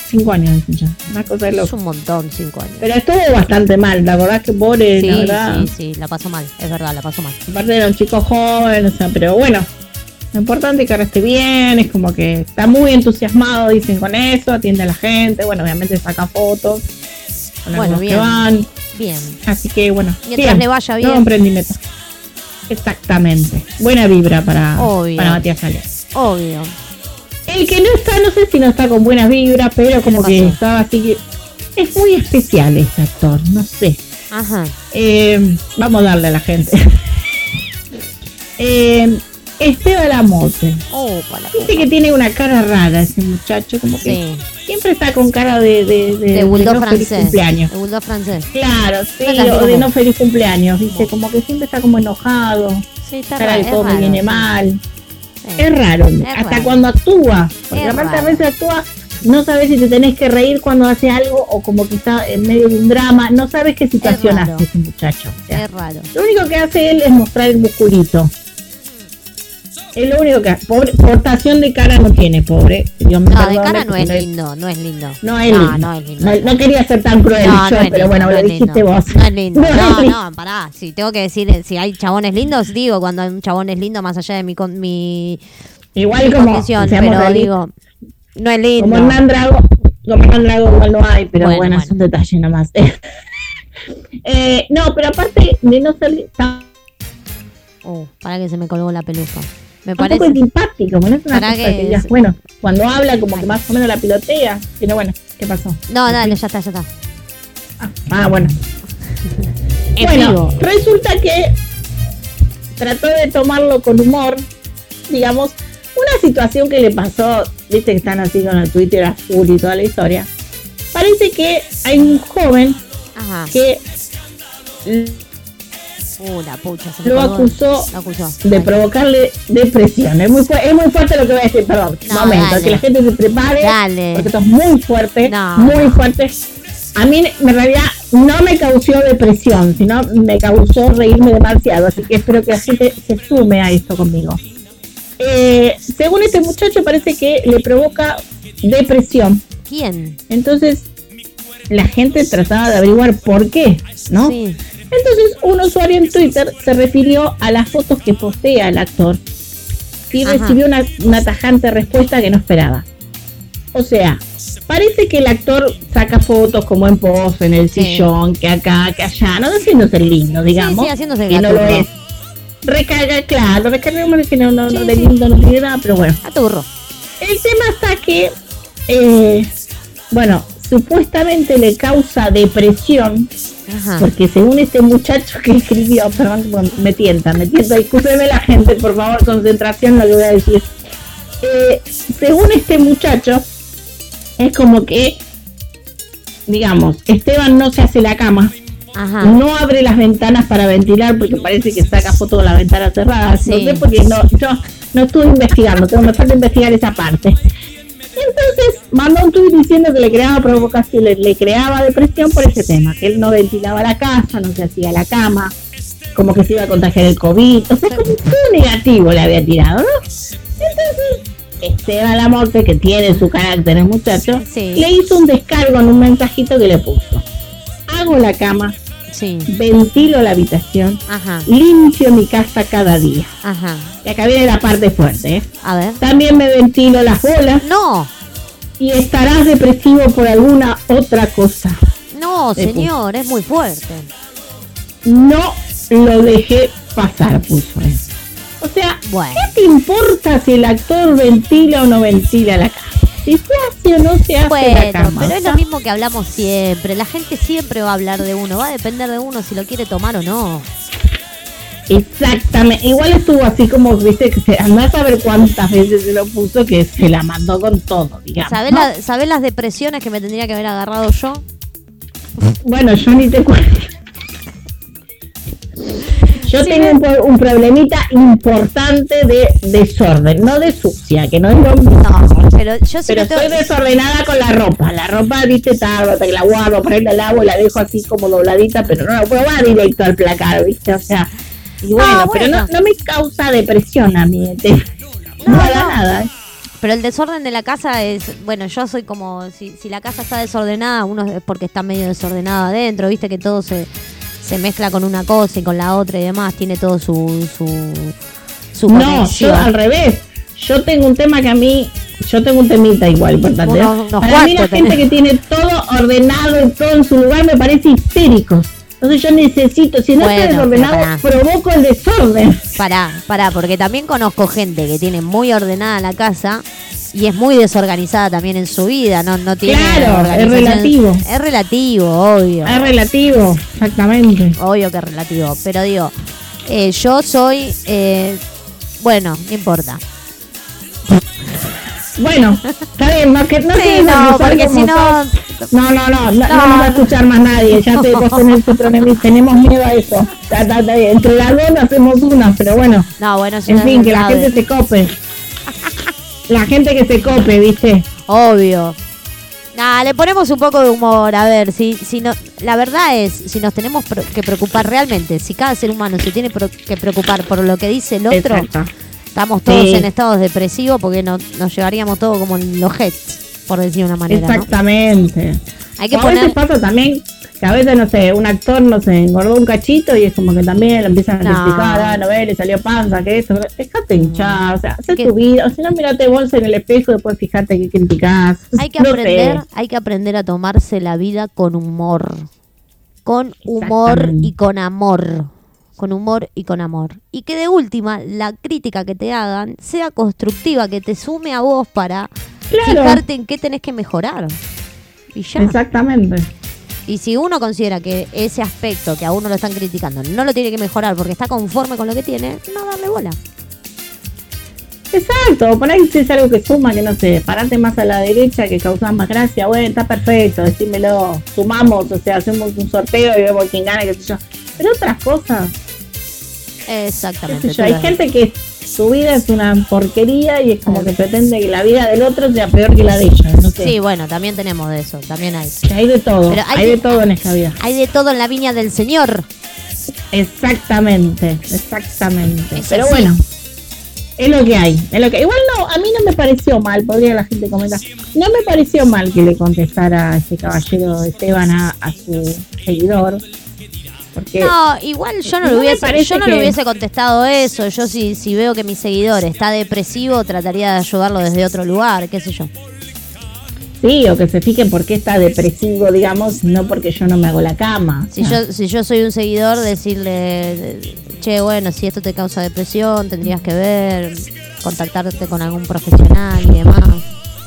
cinco años, ya. Una cosa de Es un montón, cinco años. Pero estuvo bastante mal, la verdad que pobre, Sí, la verdad. sí, sí, la pasó mal. Es verdad, la pasó mal. Aparte era un chico joven, o sea, pero bueno. Lo importante es que ahora esté bien, es como que está muy entusiasmado, dicen con eso, atiende a la gente, bueno, obviamente saca fotos con Bueno, algunos que bien. van, Bien. así que bueno, Mientras bien, le vaya bien. nuevo emprendimiento. Exactamente, buena vibra para, Obvio. para Matías Sales. Obvio. El que no está, no sé si no está con buenas vibras, pero como que estaba así que es muy especial este actor, no sé. Ajá. Eh, vamos a darle a la gente. eh, Esteban Lamote. Oh, para Dice que tiene una cara rara ese muchacho, como que Sí. siempre está con cara de, de, de, De bulldog no feliz francés. cumpleaños. De francés. Claro, sí, o de como- no feliz cumpleaños, dice, como que siempre está como enojado, Sí, está cara raro. de todo es raro, viene sí. mal. Sí. Es raro, hasta raro. cuando actúa, porque Es aparte a veces actúa, no sabes si te tenés que reír cuando hace algo o como que está en medio de un drama, no sabes qué situación hace ese muchacho. O sea, Es raro. lo único que hace él es mostrar el musculito. Es lo único que pobre, portación de cara no tiene, pobre. Dios me No, de cara no es lindo, no es lindo. No es no, lindo. no es lindo. No, no quería ser tan cruel No, yo, pero lindo, bueno, no lo dijiste lindo. vos. No es lindo. No No, pará. Si tengo que decir, si hay chabones lindos, digo cuando hay un chabón es lindo, más allá de mi, con, mi, Igual mi como, pero digo, no es lindo. como Hernán Drago, como Hernán Drago igual no hay, pero Bueno, bueno, es un detalle nomás. Eh, no, pero aparte de no ser Oh, para que se me colgó la peluca. Me tampoco parece. es simpático, no es una cosa que que digas, es- bueno, cuando habla como que más o menos la pilotea, pero bueno, ¿qué pasó? No, dale, ya está, ya está. Ah, ah, bueno. En bueno, resulta que trató de tomarlo con humor, digamos, una situación que le pasó, viste que están así con el Twitter azul y toda la historia. Parece que hay un joven Ajá. que Uh, la pucha, se me lo acusó Lo acusó. de provocarle depresión. Es muy, es muy fuerte lo que voy a decir, perdón. No, momento, dale. que la gente se prepare. Dale. Porque esto es muy fuerte, No, muy fuerte. A mí en realidad no me causó depresión, sino me causó reírme demasiado. Así que espero que la gente se sume a esto conmigo. Eh, según este muchacho parece que le provoca depresión. ¿Quién? Entonces la gente trataba de averiguar por qué, ¿no? Sí. Entonces, un usuario en Twitter se refirió a las fotos que postea el actor y Ajá. recibió una, una tajante respuesta que no esperaba. O sea, parece que el actor saca fotos como en pose, en el Sí. sillón, que acá, que allá, no haciéndose el lindo, digamos. sí, haciéndose el que no lo gaturro. es. Recarga, claro, recarga que no, no, no, Sí, de sí. lindo no tiene nada, pero bueno. Aturro. El tema está que, eh, bueno, supuestamente le causa depresión Ajá. porque según este muchacho que escribió, perdón, bueno, me tienta, me tienta, discúlpeme la gente, por favor, concentración en lo que voy a decir. Eh, según este muchacho, es como que, digamos, Esteban no se hace la cama, Ajá. no abre las ventanas para ventilar porque parece que saca foto con la ventana cerrada. Sí. No sé porque no, yo no estuve investigando, pero me falta investigar esa parte. Entonces mandó un tuit diciendo que le creaba provocación, le, le creaba depresión por ese tema, que él no ventilaba la casa, no se hacía la cama, como que se iba a contagiar el COVID, o sea, como todo negativo le había tirado, ¿no? Entonces, Esteban Lamorte, que tiene su carácter el muchacho, Sí. le hizo un descargo en un mensajito que le puso. Hago la cama, Sí. ventilo la habitación, Ajá. limpio mi casa cada día. Ajá. Y acá viene la parte fuerte, ¿eh? A ver. También me ventilo las bolas No. y estarás depresivo por alguna otra cosa. No, señor, es muy fuerte. No lo dejé pasar, puso él. O sea, Bueno. ¿qué te importa si el actor ventila o no ventila la cama? Si se hace o no se hace la Bueno, cama. pero es lo mismo que hablamos siempre. La gente siempre va a hablar de uno. Va a depender de uno si lo quiere tomar o no. Exactamente. Igual estuvo así como, viste, que se andás a ver cuántas veces se lo puso que se la mandó con todo, digamos. ¿Sabés, ¿no? la- sabés las depresiones que me tendría que haber agarrado yo? Bueno, yo ni te cuento. Yo Sí, tengo un, pro- un problemita importante de desorden, no de sucia, que no es lo mismo. No, pero yo sí Pero estoy desordenada con la ropa. La ropa, viste, tardo hasta que la guardo, por ahí la lavo y la dejo así como dobladita, pero no la puedo va directo al placar, viste, o sea. Y bueno, pero no, no me causa depresión a mí. este, No, No, nada. ¿eh? Pero el desorden de la casa es, bueno, yo soy como, si, si la casa está desordenada, uno es porque está medio desordenado adentro, viste que todo se, se mezcla con una cosa y con la otra y demás, tiene todo su, su, su No, conexión. yo al revés. Yo tengo un tema que a mí, yo tengo un temita igual importante. Para mí la gente tenés. que tiene todo ordenado y todo en su lugar me parece histérico. Entonces yo necesito, si no Bueno, estoy desordenado, provoco el desorden. Pará, pará, porque también conozco gente que tiene muy ordenada la casa y es muy desorganizada también en su vida, no, no tiene Claro, es relativo. Es relativo, obvio. Es relativo, exactamente. Obvio que es relativo, pero digo, eh, yo soy, eh, bueno, no importa. Bueno, está bien, no, que, no Sí, no, porque si no-. No, no, no, no, no, No. nos va a escuchar más nadie. Ya te vos tenés tu tenemos miedo a eso. Está, está, está bien. Entre las dos hacemos una, pero bueno. No, bueno, si En no fin, que la gente se cope. La gente que se cope, ¿viste? Obvio. Nah, le ponemos un poco de humor, a ver, si, si no, la verdad es, si nos tenemos pro- que preocupar realmente, si cada ser humano se tiene pro- que preocupar por lo que dice el otro, Exacto. Estamos todos Sí. en estados depresivos porque no- nos llevaríamos todo como en los jets, por decir de una manera. ¿no? Hay que a veces pasa también que a veces, no sé, un actor, no sé, engordó un cachito y es como que también lo empiezan a No. criticar, ah, no ve, le salió panza, que esto, dejate hinchar, o sea, haz tu vida, o si no, mirate bolsa en el espejo y después fíjate que criticás. Hay que No sé. aprender, hay que aprender a tomarse la vida con humor. Con humor y con amor. Con humor y con amor. Y que de última, la crítica que te hagan sea constructiva, que te sume a vos para Claro. fijarte en qué tenés que mejorar. Y ya. Exactamente. Y si uno considera que ese aspecto que a uno lo están criticando no lo tiene que mejorar porque está conforme con lo que tiene, no darle bola. Exacto, por ahí si es algo que suma, que no sé, parate más a la derecha, que causás más gracia, bueno, está perfecto, decímelo, sumamos, o sea, hacemos un sorteo y vemos quién gana, qué sé yo. Pero otras cosas, Exactamente. yo, hay gente que su vida es una porquería y es como que pretende que la vida del otro sea peor que la de ella, no sé. Sí, bueno, también tenemos de eso, también hay. Que hay de todo, Pero hay de todo en esta vida. Hay de todo en la viña del Señor. Exactamente, exactamente. Pero bueno, es lo que hay. Es lo que igual no, a mí no me pareció mal, podría la gente comentar. No me pareció mal que le contestara a este caballero Esteban a, a su seguidor. Porque No, igual yo no, No le me hubiese, yo no le hubiese contestado eso. Yo si, si veo que mi seguidor está depresivo, trataría de ayudarlo desde otro lugar, qué sé yo. sí, o que se fijen por qué está depresivo, digamos, no porque yo no me hago la cama. Si yo, si yo soy un seguidor, decirle, che, bueno, si esto te causa depresión, tendrías que ver, contactarte con algún profesional y demás,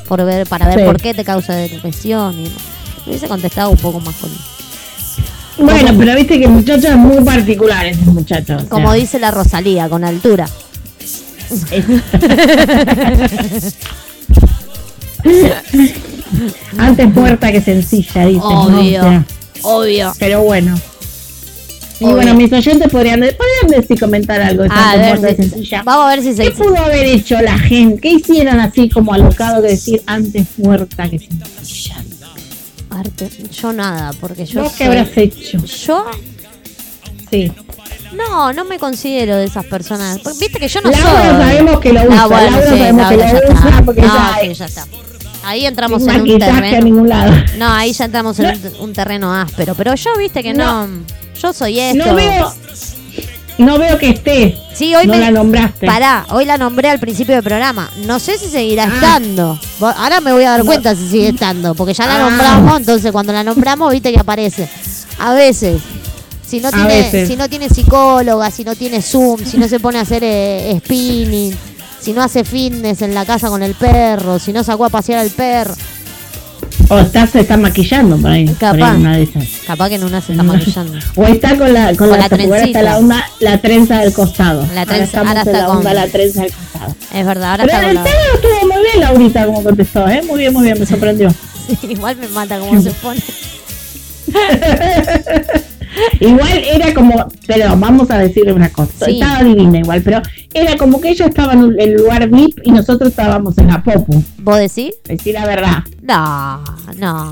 por ver, para ver Sí. por qué te causa depresión. Y, me hubiese contestado un poco más con, Bueno, pero viste que el muchacho es muy particular, ese muchacho. o sea, como dice la Rosalía, con altura. Antes muerta que sencilla, dice. ¿no? O Obvio, sea, obvio. Pero bueno. Y bueno, mis oyentes podrían, podrían decir comentar algo de A ver, Sencilla. vamos a ver si se ¿Qué pudo haber hecho la gente? ¿Qué hicieron así como alocado que decir antes muerta que sencilla? Arte, yo nada, porque yo ¿Vos qué soy- habrás hecho? Yo Sí. no, no me considero de esas personas. Porque Viste que yo no Laura soy. sabemos que lo usa, Ah, bueno, Laura sí, sabemos que lo ya usa está. porque no, ya sí, ya está. Ahí entramos en un terreno. ningún lado. No, ahí ya entramos en un, un terreno áspero. Pero yo, viste que no. Yo soy esto. No veo, no veo que esté. Sí, hoy no me. la nombraste. Pará, hoy la nombré al principio del programa. No sé si seguirá Ah. estando. Ahora me voy a dar cuenta si sigue estando. Porque ya la Ah. nombramos, entonces cuando la nombramos, viste que aparece. A veces. Si no, A tiene, veces. si no tiene psicóloga, si no tiene Zoom, si no se pone a hacer eh, spinning, si no hace fitness en la casa con el perro, si no sacó a pasear al perro. O está, se está maquillando por ahí. por Capaz. ahí una de esas. Capaz que en una se está maquillando. O está con la, con Con la, la ahora está la onda, la trenza del costado. La Ahora trenza- ahora en está la con- onda, la trenza del costado. Es verdad, ahora Pero está el tema estuvo muy bien, Laurita, como contestó, ¿eh? Muy bien, muy bien, me sorprendió. Igual me mata cómo se pone. Igual era como, pero vamos a decirle una cosa, Sí. estaba divina igual, pero era como que ella estaba en el lugar VIP y nosotros estábamos en la Popu, ¿Vos decís? decir la verdad. No, no.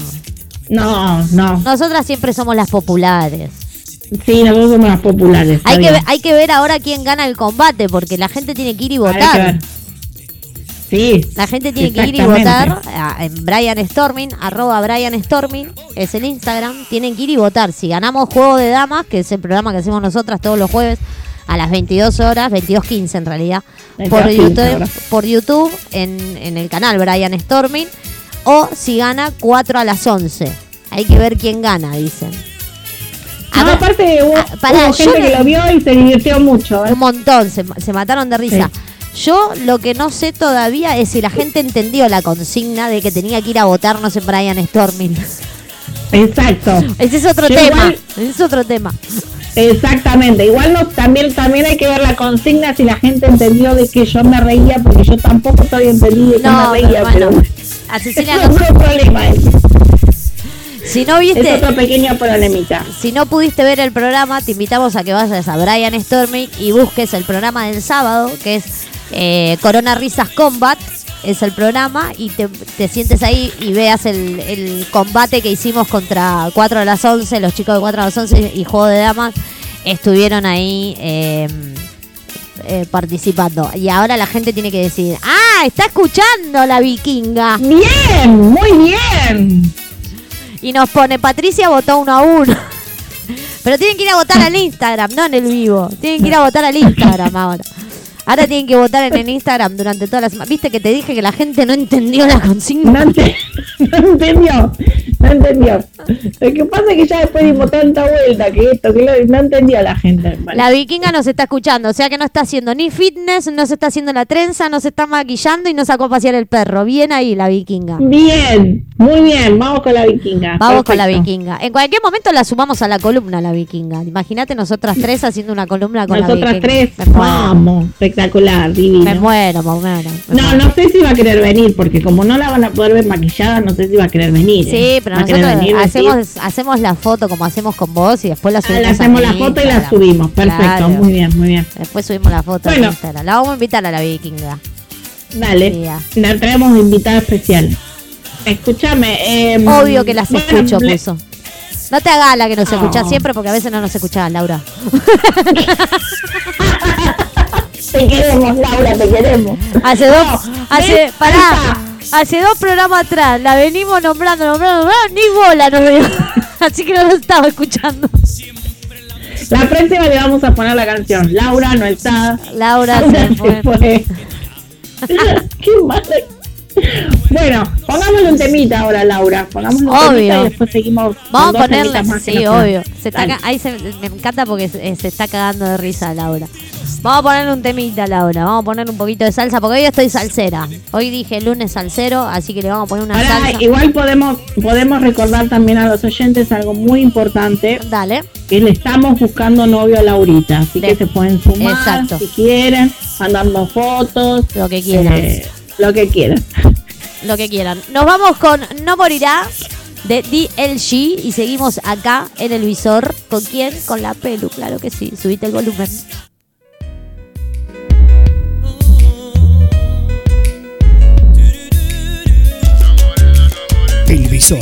No, no, Nosotras siempre somos las populares. sí, nosotros somos las populares. Hay que, ver, hay que ver ahora quién gana el combate, porque la gente tiene que ir y votar. Sí, La gente tiene que ir y votar ah, en Brian Storming, arroba Brian Storming, es el Instagram. Tienen que ir y votar. Si ganamos Juego de Damas, que es el programa que hacemos nosotras todos los jueves a las 22 horas, 22.15 en realidad, por 22:15 YouTube, por YouTube en, en el canal Brian Storming. O si gana 4 a las 11. Hay que ver quién gana, dicen. No, aparte hubo, ah, pará, hubo yo gente que lo vio y se divirtió mucho. ¿eh? un montón, se, se mataron de risa. Yo lo que no sé todavía es si la gente entendió la consigna de que tenía que ir a votarnos en Brian Storming. Exacto. Ese es otro Yo tema. igual- Ese es otro tema. Exactamente, igual no, también, también hay que ver la consigna si la gente entendió de que yo me reía, porque yo tampoco todavía entendí de que No, me reía, pero es otro problema, ese. si no es viste, otro pequeño problemita. si no pudiste ver el programa, te invitamos a que vayas a Brian Storming y busques el programa del sábado, que es eh, Corona Risas Combat. Es el programa y te, te sientes ahí y veas el, el combate que hicimos contra 4 a las 11, los chicos de 4 a las 11 y Juego de Damas estuvieron ahí eh, eh, participando. Y ahora la gente tiene que decir, ah, está escuchando la vikinga. Bien, muy bien. Y nos pone, Patricia votó uno a uno. Pero tienen que ir a votar al Instagram, no en el vivo. Tienen que ir a votar al Instagram ahora. Ahora tienen que votar en el Instagram durante toda la semana. Viste que te dije que la gente no entendió la consigna. No, ente- no entendió, no entendió. Lo que pasa es que ya después dimos tanta vuelta que esto, que lo, no entendió la gente. La vikinga nos está escuchando, o sea que no está haciendo ni fitness, no se está haciendo la trenza, no se está maquillando y no sacó a pasear el perro. Bien ahí la vikinga. Bien, muy bien, vamos con la vikinga. Vamos con la vikinga. En cualquier momento la sumamos a la columna la vikinga. Imagínate nosotras tres haciendo una columna con Nosotras la tres, vikinga. Me muero, vamos, espectacular, divino. me muero, me muero. me No, muero. no sé si va a querer venir, porque como no la van a poder ver maquillada, no sé si va a querer venir. Sí, ¿eh? pero nosotros venir, decir, hacemos, hacemos la foto como hacemos con vos y después la ah, subimos. le a hacemos la foto y la subimos. Perfecto, Claro. muy bien, muy bien. Después subimos la foto Bueno. Instagram. La vamos a invitar a la vikinga. Dale, la traemos invitada especial. Escúchame. eh, Obvio que las bueno, escucho, le- puso. No te hagas la que nos Oh. escuchás siempre porque a veces no nos escuchás, Laura. Te queremos, Laura, te queremos. Hace dos, No, hace, pará, hace dos programas atrás la venimos nombrando, nombrando, nombrando, ni bola nos dio. Así que no nos estaba escuchando. La próxima le vamos a poner la canción. Laura no está. Laura se fue. fue. Qué mal. Bueno, pongámosle un temita ahora, Laura. Pongámosle un Obvio. temita y después seguimos. Vamos a ponerle, más sí, obvio. Se está ca- ahí se, me encanta porque se, se está cagando de risa Laura. Vamos a ponerle un temita, Laura. Vamos a poner un poquito de salsa porque hoy estoy salsera. Hoy dije lunes salsero, así que le vamos a poner una salsa. igual podemos, podemos recordar también a los oyentes algo muy importante, Dale. que le estamos buscando novio a Laurita, así De- que se pueden sumar Exacto. si quieren, mandarnos fotos, Lo que quieran. eh, lo que quieran. Lo que quieran. Nos vamos con No Morirá de DLG y seguimos acá en el visor. ¿Con quién? Con la pelu, claro que sí. Subite el volumen. El visor.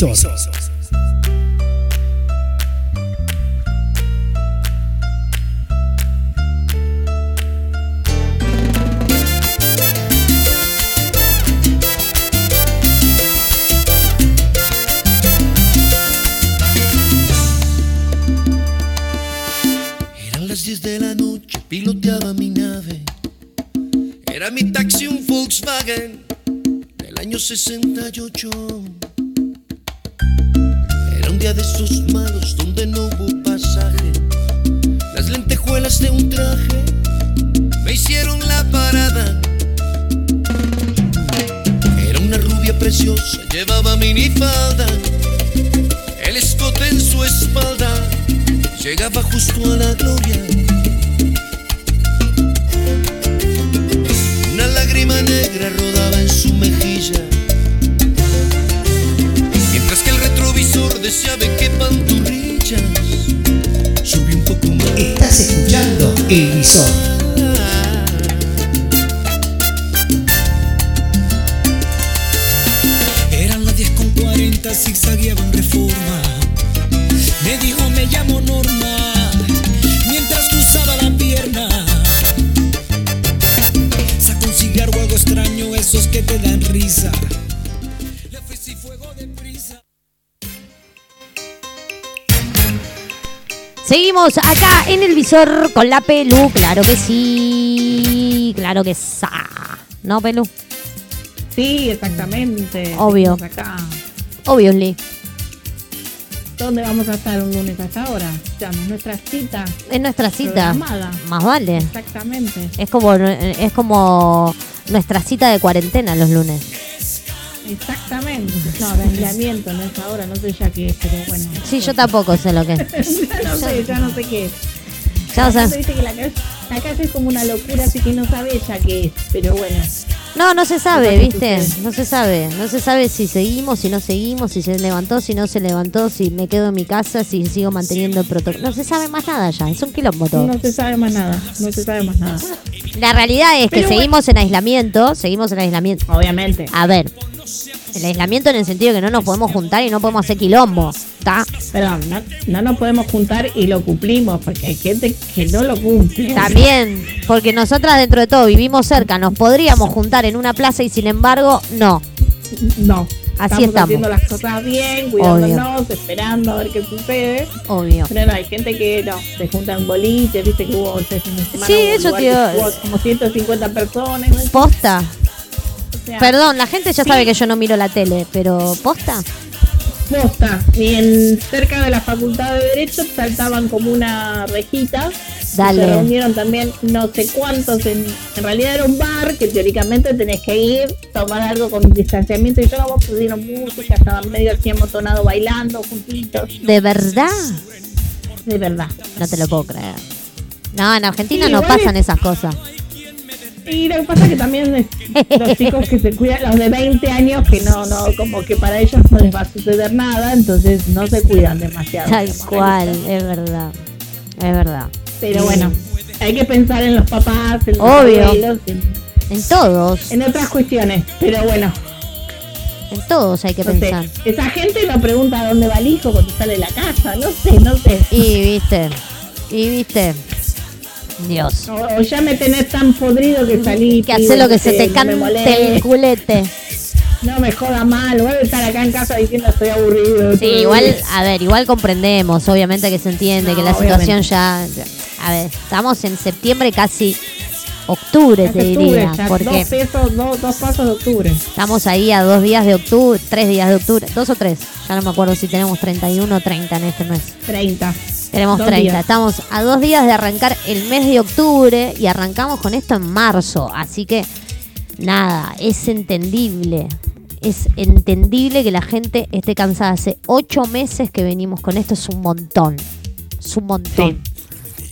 El Visor. Eran las 10 de la noche, piloteaba mi nave. Era mi taxi un Volkswagen del año 68. Era un día de esos malos donde no hubo pasaje. Las lentejuelas de un traje me hicieron la parada. Era una rubia preciosa, llevaba minifalda. El escote en su espalda llegaba justo a la gloria. Una lágrima negra rodaba en su mejilla. Deseaba que pantorrillas subí un poco más. Estás escuchando El Acá en el visor con la Pelu, claro que sí, claro que sa. ¿No, Pelu? Sí, exactamente. Obvio. Acá. Obviously. ¿Dónde vamos a estar un lunes a esta hora? Ya, nuestra cita. Es nuestra cita. Programada. Más vale. Exactamente. Es como, es como nuestra cita de cuarentena los lunes. Exactamente. No, de aislamiento, no es ahora, no sé ya qué es, pero bueno. Sí, yo tampoco sé lo que es. ya no sé, ya no sé qué es. Ya, o sea, viste que la la calle es como una locura, así que no sabe ella qué es, pero bueno. no, no se sabe, ¿viste? No se sabe. No se sabe si seguimos, si no seguimos, si se levantó, si no se levantó, si me quedo en mi casa, si sigo manteniendo el protocolo. No se sabe más nada ya. Es un quilombo todo. No se sabe más nada, no se sabe más nada. La realidad es que Pero bueno. seguimos en aislamiento, seguimos en aislamiento. Obviamente. A ver, el aislamiento en el sentido de que no nos podemos juntar y no podemos hacer quilombo, ¿está? Perdón, no, no nos podemos juntar y lo cumplimos, porque hay gente que no lo cumple. También, porque nosotras dentro de todo vivimos cerca, nos podríamos juntar en una plaza y sin embargo, no. No. Así estamos. haciendo las cosas bien, cuidándonos, esperando a ver qué sucede. Obvio. Pero no, hay gente que no, se juntan boliches, viste que hubo este fin de semana. Sí, hubo eso, que hubo como 150 personas. ¿no? ¿Posta? O sea, Perdón, la gente ya Sí. sabe que yo no miro la tele, pero ¿posta? Posta. Y en cerca de la facultad de Derecho saltaban como una rejita. Dale. Se reunieron también no sé cuántos. En, en realidad era un bar que teóricamente tenés que ir, tomar algo con distanciamiento. Y yo no pusieron música, estaban medio así amontonados bailando juntitos. ¿De verdad? De verdad. No te lo puedo creer. No, en Argentina Sí, no pasan esas cosas. Y lo que pasa es que también es- los chicos que se cuidan, los de 20 años, que no, no, como que para ellos no les va a suceder nada, entonces no se cuidan demasiado. Tal cual, es verdad. Es verdad. Pero bueno, hay que pensar en los papás, en los Obvio. abuelos, en, En todos, en otras cuestiones. Pero bueno, en todos hay que no sé. pensar. Esa gente no pregunta dónde va el hijo cuando sale de la casa, no sé, no sé. Y viste, y viste. Dios. O, o ya me tenés tan podrido que salí. Que hace lo que se te cante el culete. No me joda mal, voy a estar acá en casa diciendo estoy aburrido. Sí, igual, a ver, igual comprendemos, obviamente que se entiende No, que la obviamente. situación ya, a ver, estamos en septiembre, casi octubre, Es te octubre, diría, ya, porque dos, dos, dos pasos de octubre. estamos ahí a dos días de octubre, tres días de octubre, dos o tres, ya no me acuerdo si tenemos 31 o 30 en este mes. 30. Tenemos Dos 30, días. estamos a dos días de arrancar el mes de octubre y arrancamos con esto en marzo, así que nada, es entendible. Es entendible que la gente esté cansada. Hace ocho meses que venimos con esto, es un montón. Es un montón.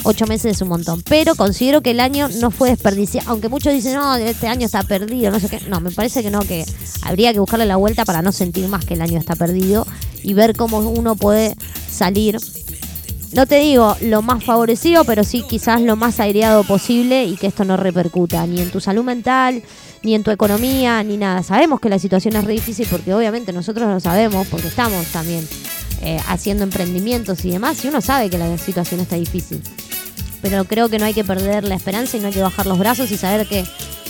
Ocho meses es un montón. Pero considero que el año no fue desperdiciado. Aunque muchos dicen, no, este año está perdido, no sé qué. No, me parece que no, que habría que buscarle la vuelta para no sentir más que el año está perdido y ver cómo uno puede salir no te digo lo más favorecido, pero sí quizás lo más aireado posible y que esto no repercuta ni en tu salud mental, ni en tu economía, ni nada. Sabemos que la situación es difícil porque obviamente nosotros lo sabemos, porque estamos también eh, haciendo emprendimientos y demás, y uno sabe que la situación está difícil. Pero creo que no hay que perder la esperanza y no hay que bajar los brazos y saber que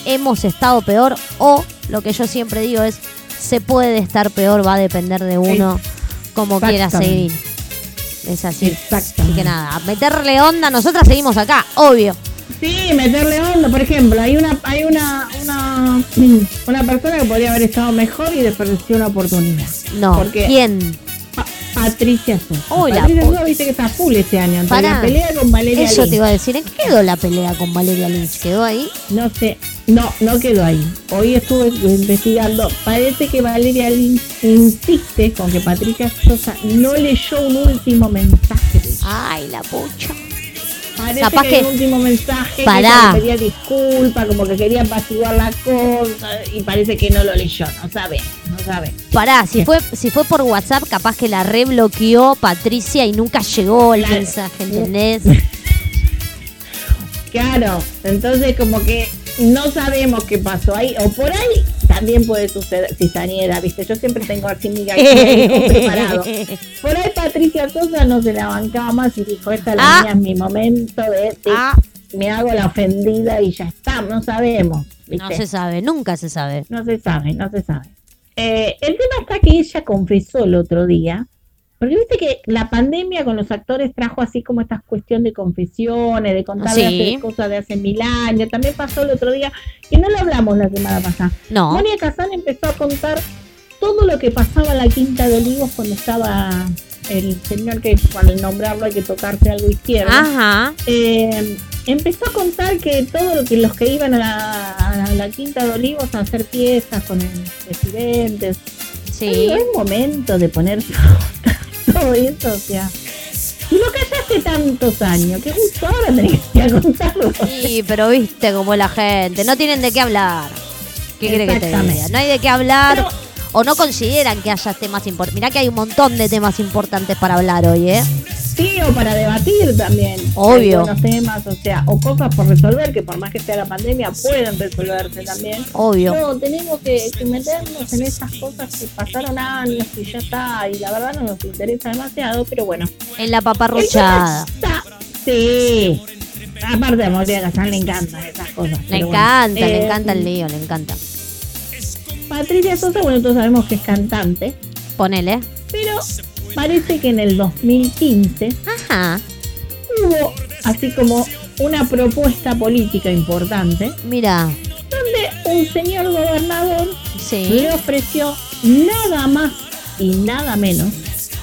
hemos estado peor o lo que yo siempre digo es se puede estar peor, va a depender de uno como quiera seguir. Es así. Así que nada, a meterle onda, nosotras seguimos acá, obvio. Sí, meterle onda, por ejemplo, hay una, hay una, una, una persona que podría haber estado mejor y desperdició una oportunidad. No, Porque ¿quién? Pa- Patricia Sosa. Uy, la Patricia Sosa viste que está full este año. Entre Pará. la pelea con Valeria Eso Lynch. te iba a decir, ¿en qué quedó la pelea con Valeria Lynch? ¿Quedó ahí? No sé, no, no quedó ahí. Hoy estuve investigando. Parece que Valeria Lynch insiste con que Patricia Sosa no leyó un último mensaje. Ay, la pucha. Parece capaz que, que- el último mensaje Pará. que pedía disculpas, como que quería apaciguar la cosa y parece que no lo leyó, no sabe, no sabe. Pará, si fue, si fue por WhatsApp, capaz que la rebloqueó Patricia y nunca llegó el Claro. mensaje, ¿entendés? Claro, entonces como que no sabemos qué pasó ahí, o por ahí también puede suceder cizañera, viste, yo siempre tengo así mi gallego preparado. Por ahí Patricia Sosa no se la bancaba más y dijo, esta es la Ah. mía, es mi momento de, de- Ah, me hago la ofendida y ya está, no sabemos, viste. no se sabe, nunca se sabe. No se sabe, no se sabe. Eh, el tema está que ella confesó el otro día, porque viste que la pandemia con los actores trajo así como esta cuestión de confesiones, de contar Sí. cosas de hace mil años. También pasó el otro día, y no lo hablamos la semana pasada. No. Monia Kazan empezó a contar todo lo que pasaba en la Quinta de Olivos cuando estaba el señor que al nombrarlo hay que tocarse algo izquierdo Ajá. eh, empezó a contar que todo lo que los que iban a la, a Quinta de Olivos a hacer fiestas con el presidente, Sí. no es momento de poner todo eso, o sea. Y lo callaste tantos años, que justo ahora tenés que contarlo. Sí, pero viste cómo es la gente. No tienen de qué hablar. ¿Qué quiere que te diga? No hay de qué hablar. Pero- o no consideran que haya temas importantes. Mirá que hay un montón de temas importantes para hablar hoy, ¿eh? Sí, o para debatir también. Obvio. Algunos temas, o sea, o cosas por resolver, que por más que sea la pandemia, pueden resolverse también. Obvio. No, tenemos que, que meternos en esas cosas que pasaron años y ya está, y la verdad no nos interesa demasiado, pero bueno. En la paparruchada. Sí. Aparte a Kazan le encantan esas cosas. Le pero bueno. encanta, le Eh, encanta el lío, le encanta. Patricia Sosa, bueno, todos sabemos que es cantante, Ponele. pero parece que en el 2015 Ajá. hubo así como una propuesta política importante Mira. donde un señor gobernador Sí. le ofreció nada más y nada menos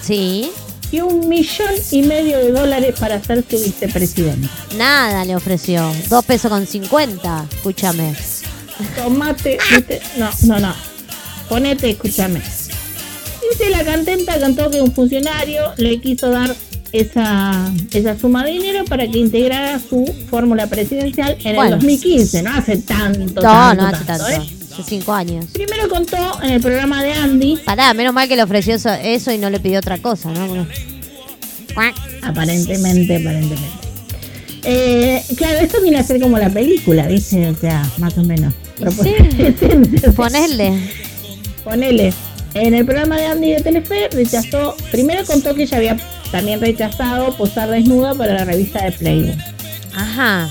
Sí. que un millón y medio de dólares para ser su vicepresidente. Nada le ofreció. Dos pesos con cincuenta. Escúchame. Tomate, viste, no, no, no. Ponete, escúchame. Dice la cantenta, cantó que un funcionario le quiso dar esa, esa suma de dinero para que integrara su fórmula presidencial en Bueno. el 2015, no hace tanto. No, tanto, no hace tanto. ¿eh? Hace cinco años. Primero contó en el programa de Andy, Pará, menos mal que le ofreció eso, eso y no le pidió otra cosa, ¿no? Aparentemente, aparentemente. Eh, claro, esto viene a ser como la película, ¿viste? O sea, más o menos. Sí. Ponerle. Ponele. En el programa de Andy de Telefe rechazó, primero contó que ella había también rechazado posar desnuda para la revista de Playboy. Ajá.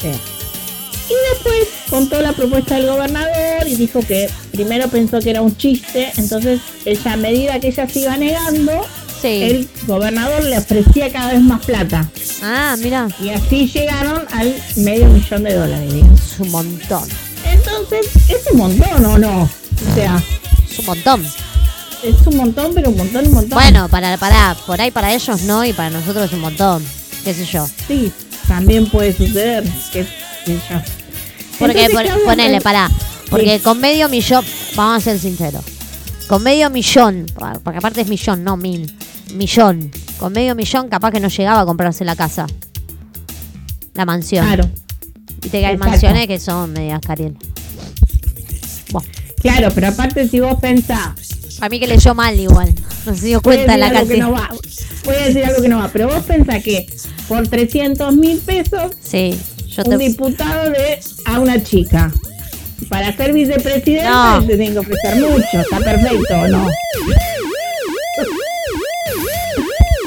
Sí. Y después contó la propuesta del gobernador y dijo que primero pensó que era un chiste, entonces ella a medida que ella se iba negando, Sí. el gobernador le ofrecía cada vez más plata. Ah, mira. Y así llegaron al medio millón de dólares. Es un montón. Entonces, es un montón o no? O sea, Es un montón. es un montón, pero un montón, un montón. Bueno, para, para, por ahí para ellos no y para nosotros es un montón. ¿Qué sé yo? Sí, también puede suceder que, que ya. Porque, Entonces, por- ¿qué hablan ponele, pará. Porque Sí. con medio millón, vamos a ser sinceros. Con medio millón, porque aparte es millón, no mil. Millón. Con medio millón capaz que no llegaba a comprarse la casa. La mansión. Claro, Viste que hay mansiones que son medias cariel. Bueno, claro, pero aparte si vos pensás Para mí que leyó mal igual. No se dio a cuenta la algo que cantidad. no va. Voy a decir algo que no va. Pero vos pensás que por 300 mil pesos Sí, yo un te... diputado de a una chica. Para ser vicepresidente No. te tienen que ofrecer mucho. Está perfecto, ¿o no?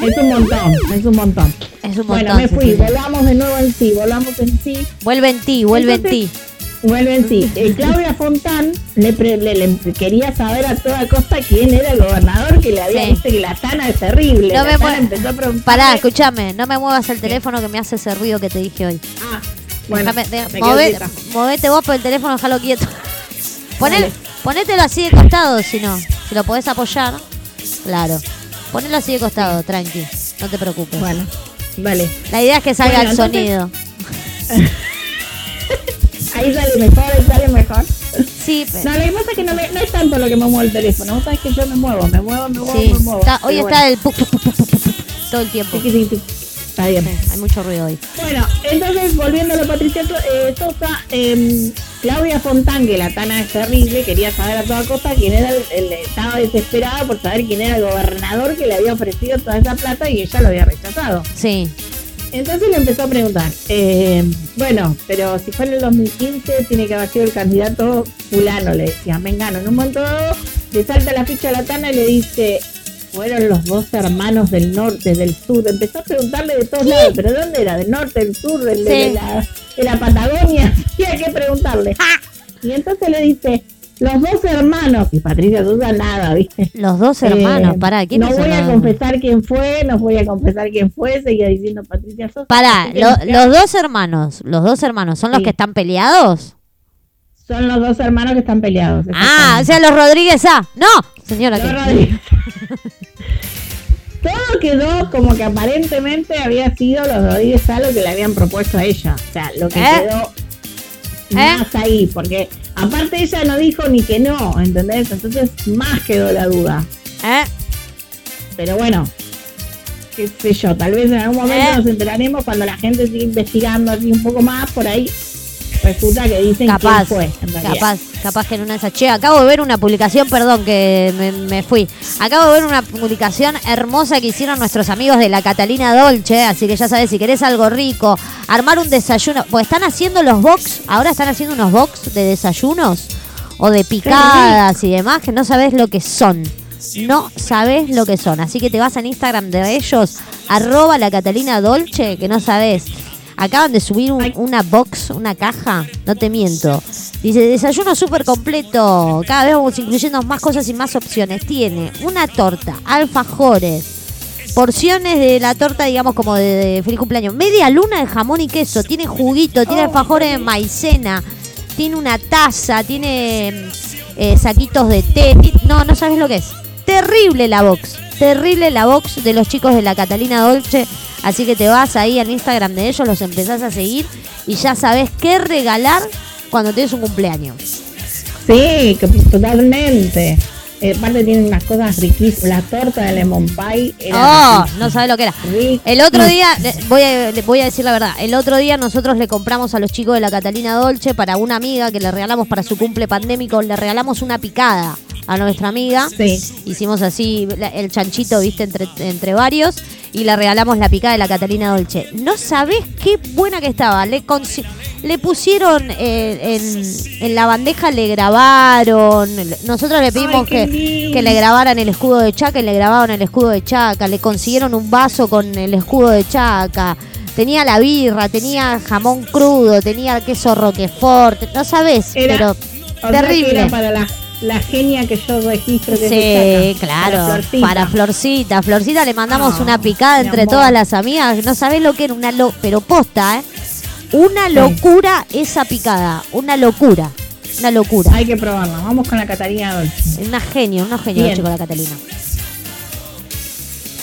Es un montón, es un montón. Es un Bueno, montón. me fui, volvamos de nuevo en sí, volvamos en sí. Vuelve en ti, vuelve en ti. Vuelve en sí. Eh, Claudia Fontán le, pre- le- le quería saber a toda costa quién era el gobernador que le había Sí. dicho que la Tana es terrible. No la me empezó a Pará, escúchame, no me muevas el teléfono que me hace ese ruido que te dije hoy. Ah, bueno, Déjame- de- me move- movete vos por el teléfono, déjalo quieto. Ponel- ponételo así de costado, si no. Si lo podés apoyar, claro. Ponelo así de costado, tranqui. No te preocupes. Bueno, vale. La idea es que salga Bueno, el entonces- sonido. Ahí sale mejor, ahí sale mejor. Sí, pe- No, lo que pasa es que no, me- no es tanto lo que me muevo el teléfono. Vos sabés que yo me muevo, me muevo, me muevo, sí. me muevo. Está- hoy Pero está el todo el tiempo. tiqui, tiqui, tiqui. Está bien. Sí, hay mucho ruido hoy. Bueno, entonces volviendo a lo Patricia eh, Sosa, eh, Claudia Fontán, que la Tana es terrible, quería saber a toda costa quién era el, el- estaba desesperada por saber quién era el gobernador que le había ofrecido toda esa plata y ella lo había rechazado. Sí. Entonces le empezó a preguntar, eh, bueno, pero si fue en el 2015 tiene que haber sido el candidato fulano, le decía, Mengano. En un momento dado le salta la ficha a la Tana y le dice, fueron los dos hermanos del norte, del sur. Empezó a preguntarle de todos lados, pero ¿dónde era? ¿Del norte, del sur, del- de, la, de la Patagonia? Había que preguntarle. Y entonces le dice, los dos hermanos, y Patricia Sosa nada, ¿viste? Los dos hermanos, Eh, pará, ¿quiénes No voy a confesar quién fue, no voy a confesar quién fue, seguía diciendo Patricia Sosa. Pará, lo- los dos hermanos, los dos hermanos, ¿son los que están peleados? Son los dos hermanos que están peleados. Ah, o sea, los Rodríguez A. No, señora. Los Rodríguez. Todo quedó como que aparentemente había sido los Rodríguez A lo que le habían propuesto a ella. O sea, lo que ¿Eh? quedó más ahí, porque aparte ella no dijo ni que no, ¿entendés? Entonces más quedó la duda. ¿Eh? Pero bueno, qué sé yo, tal vez en algún momento ¿Eh? nos enteraremos cuando la gente siga investigando así un poco más por ahí. Resulta que dicen Capaz, quién fue, en realidad. capaz, capaz que en una de esas. Che, acabo de ver una publicación, perdón que me, me fui. Acabo de ver una publicación hermosa que hicieron nuestros amigos de la Catalina Dolce. Así que ya sabes, si querés algo rico, armar un desayuno. Pues están haciendo los box, ahora están haciendo unos box de desayunos o de picadas y demás que no sabes lo que son. No sabes lo que son. Así que te vas en Instagram de ellos, arroba la Catalina Dolce, que no sabes. Acaban de subir un- una box, una caja, no te miento. Dice, desayuno súper completo. Cada vez vamos incluyendo más cosas y más opciones. Tiene una torta, alfajores, porciones de la torta, digamos, como de, de feliz cumpleaños. Media luna de jamón y queso. Tiene juguito, tiene alfajores de maicena. Tiene una taza, tiene eh, saquitos de té. No, no sabes lo que es. Terrible la box. Terrible la box de los chicos de la Catalina Dolce. Así que te vas ahí al Instagram de ellos, los empezás a seguir y ya sabes qué regalar cuando tienes un cumpleaños. Sí, que totalmente. Eh, aparte tienen unas cosas riquísimas. La torta de lemon pie. era Oh, no sabes lo que era. El otro día, voy a, voy a decir la verdad, el otro día nosotros le compramos a los chicos de la Catalina Dolce para una amiga que le regalamos para su cumple pandémico, le regalamos una picada a nuestra amiga. Sí. Hicimos así el chanchito, viste, entre, entre varios y le regalamos la picada de la Catalina Dolce. No sabés qué buena que estaba. Le, le pusieron eh, en, en la bandeja, le grabaron. Nosotros le pedimos Ay, que, que le grabaran el escudo de Chaca y le grabaron el escudo de Chaca. Le consiguieron un vaso con el escudo de Chaca. Tenía la birra, tenía jamón crudo, tenía queso roquefort. No sabés, Era- pero terrible. era para la, la genia que yo registro que Sí, es de claro. Florcita. Para Florcita. Florcita le mandamos Ah, una picada entre amor. todas las amigas. No sabés lo que era una lo pero posta, ¿eh? Una locura esa picada. Una locura. Una locura. Hay que probarla. Vamos con la Catarina Dolce. Una genio, una genio Bien. chico la Catalina.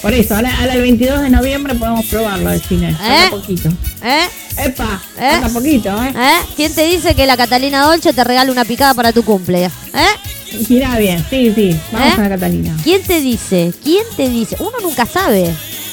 Por eso, ahora, ahora el 22 de noviembre podemos probarlo al cine. ¿Eh? poquito. ¿Eh? Epa, ¿Eh? poquito, ¿eh? ¿Eh? ¿Quién te dice que la Catalina Dolce te regala una picada para tu cumple? ¿Eh? Mirá bien, sí, sí. Vamos ¿Eh? con la Catalina. ¿Quién te dice? ¿Quién te dice? Uno nunca sabe.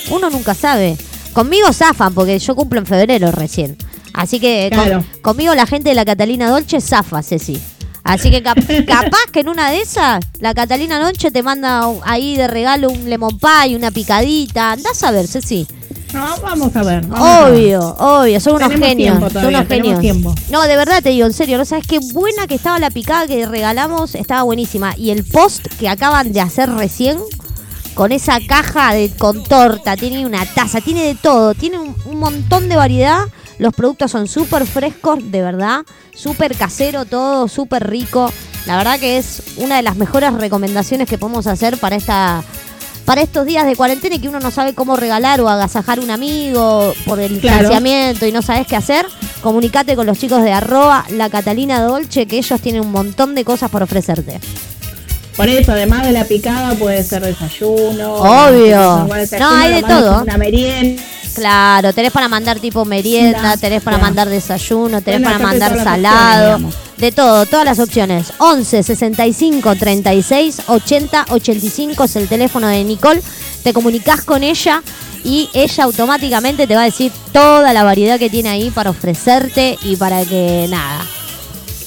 Uno nunca sabe. Conmigo zafan porque yo cumplo en febrero recién. Así que con- Claro. conmigo la gente de la Catalina Dolce zafa, Ceci. Así que cap- capaz que en una de esas, la Catalina Noche te manda ahí de regalo un lemon pie, una picadita. Andás a ver, Ceci. No, vamos a ver. vamos a ver. Obvio, obvio, son unos Tenemos genios. son unos genios. tiempo. No, de verdad te digo, en serio, no sabes qué buena que estaba la picada que regalamos, estaba buenísima. Y el post que acaban de hacer recién, con esa caja de con torta, tiene una taza, tiene de todo, tiene un, un montón de variedad. Los productos son súper frescos, de verdad, súper casero todo, súper rico. La verdad que es una de las mejores recomendaciones que podemos hacer para esta para estos días de cuarentena y que uno no sabe cómo regalar o agasajar a un amigo por el Claro. distanciamiento y no sabes qué hacer, comunicate con los chicos de arroba la Catalina Dolce que ellos tienen un montón de cosas por ofrecerte. Por eso, además de la picada, puede ser desayuno. Obvio. desayuno, No, hay de todo. Una merienda. Claro, tenés para mandar tipo merienda, tenés para mandar desayuno, tenés Bueno, para mandar todas las salado, de todo, todas las opciones. 11 65 36 80 85 es el teléfono de Nicole. Te comunicas con ella y ella automáticamente te va a decir toda la variedad que tiene ahí para ofrecerte y para que nada.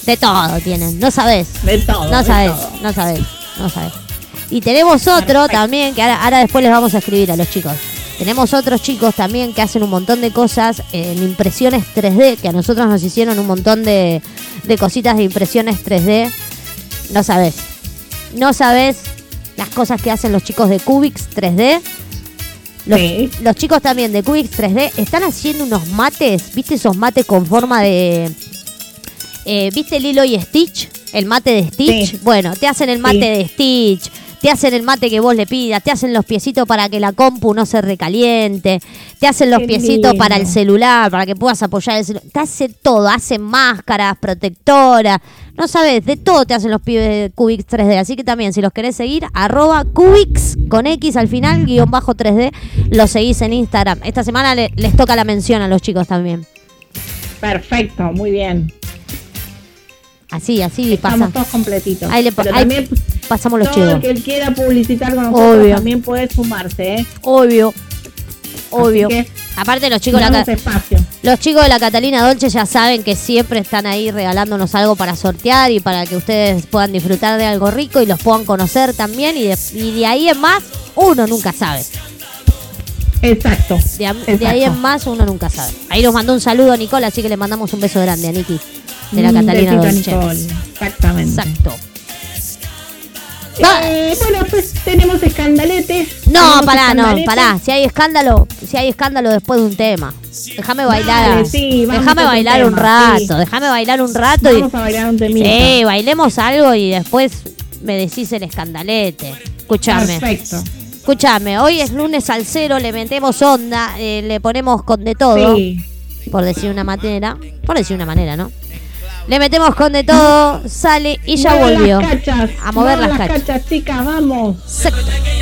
De todo tienen, no sabes. De todo. No sabes, no sabes, no sabes. Y tenemos otro también, que ahora, ahora después les vamos a escribir a los chicos. Tenemos otros chicos también que hacen un montón de cosas en impresiones 3D, que a nosotros nos hicieron un montón de, de cositas de impresiones 3D. No sabes, no sabes las cosas que hacen los chicos de Cubix 3D. Los, Sí. los chicos también de Cubix 3D están haciendo unos mates, ¿viste esos mates con forma de... eh, ¿Viste Lilo y Stitch? El mate de Stitch. Sí. Bueno, te hacen el mate Sí. de Stitch, te hacen el mate que vos le pidas, te hacen los piecitos para que la compu no se recaliente, te hacen los Qué piecitos lindo. para el celular, para que puedas apoyar el celular. Te hace todo, hacen máscaras, protectoras. No sabes, de todo te hacen los pibes de Cubix 3D. Así que también, si los querés seguir, arroba Cubix con X al final, guion bajo 3D, los seguís en Instagram. Esta semana le- les toca la mención a los chicos también. Perfecto, muy bien. Así, así pasa. Estamos todos completitos. Ahí le pa- Pero ahí también pasamos los todo el que quiera publicitar con nosotros Obvio. también puede sumarse, ¿eh? Obvio. Obvio. que Aparte los chicos, de la, espacio. los chicos de la Catalina Dolce ya saben que siempre están ahí regalándonos algo para sortear y para que ustedes puedan disfrutar de algo rico y los puedan conocer también. Y de, y de ahí en más, uno nunca sabe. Exacto. De, a- de ahí en más, uno nunca sabe. Ahí nos mandó un saludo a Nicole, así que le mandamos un beso grande a Niki de la Un Catalina Dolce. Exactamente. Exacto. Eh, bueno, pues tenemos escandalete. No, Tenemos pará, no, pará. Si hay escándalo, si hay escándalo después de un tema. Déjame bailar. Sí, déjame bailar un rato, sí. déjame bailar un rato y Vamos a bailar un temita. Sí, bailemos algo y después me decís el escandalete. Escuchame. Perfecto. Escuchame, hoy es lunes al cero, le metemos onda, eh, le ponemos con de todo, Sí. por decir una manera, por decir una manera, ¿no? Le metemos con de todo, sale y ya volvió. Las cachas. A mover Mueve las cachas. cachas, chicas, vamos. Exacto.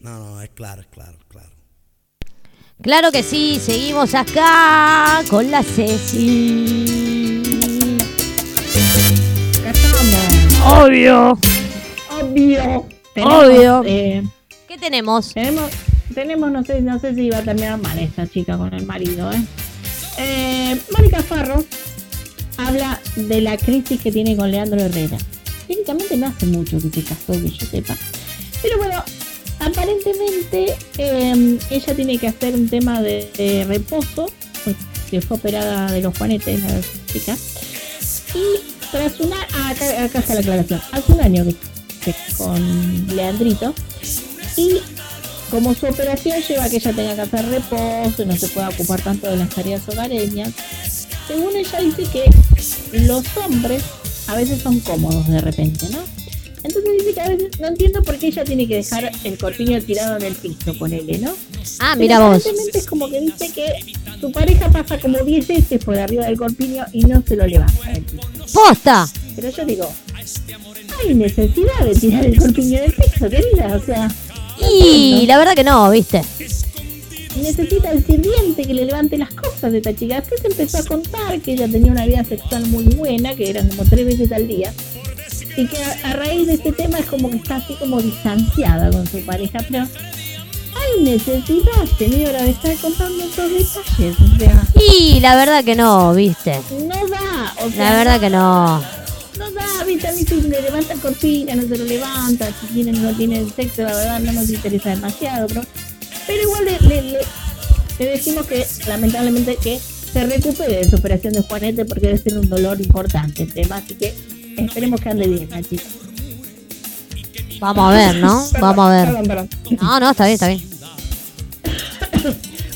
No, no, es claro, es claro, claro. Claro que sí, seguimos acá con la Ceci. Acá estamos. Obvio. Obvio. Obvio. eh, ¿Qué tenemos? tenemos, tenemos, no sé, no sé si va a terminar mal esta chica con el marido, ¿eh? Eh, Mónica Farro habla de la crisis que tiene con Leandro Herrera. Técnicamente no hace mucho que se casó, que yo sepa. Pero bueno, aparentemente eh, ella tiene que hacer un tema de, reposo, pues, que fue operada de los juanetes, la chica. Y tras una. Acá, acá está la aclaración. Hace un año que que con Leandrito. Y como su operación lleva a que ella tenga que hacer reposo y no se pueda ocupar tanto de las tareas hogareñas, según ella dice que los hombres a veces son cómodos de repente, ¿no? Entonces dice que a veces no entiendo por qué ella tiene que dejar el corpiño tirado en el piso, ponele, ¿no? Ah, Pero mira vos. aparentemente es como que dice que su pareja pasa como 10 veces por arriba del corpiño y no se lo levanta del piso. ¡Posta! Pero yo digo, hay necesidad de tirar el corpiño del piso, querida, o sea, Y la verdad que no, ¿viste? necesita el sirviente que le levante las cosas de esta chica. Después empezó a contar que ella tenía una vida sexual muy buena, que eran como tres veces al día. Y que a, a raíz de este tema es como que está así como distanciada con su pareja. Pero hay necesidad, señora, de estar contando estos detalles. O sea, Y la verdad que no, ¿viste? no da. O sea, La verdad que no. No da, viste, a mí si le levanta el corpina, no se lo levanta, si tienen no tienen sexo, la verdad no nos interesa demasiado, pero, pero igual le, le- le- le decimos que lamentablemente que se recupere de su operación de Juanete porque debe ser un dolor importante el tema, así que esperemos que ande bien la chica. Vamos a ver, ¿no? Vamos a ver. Perdón, perdón. No, no, está bien, está bien.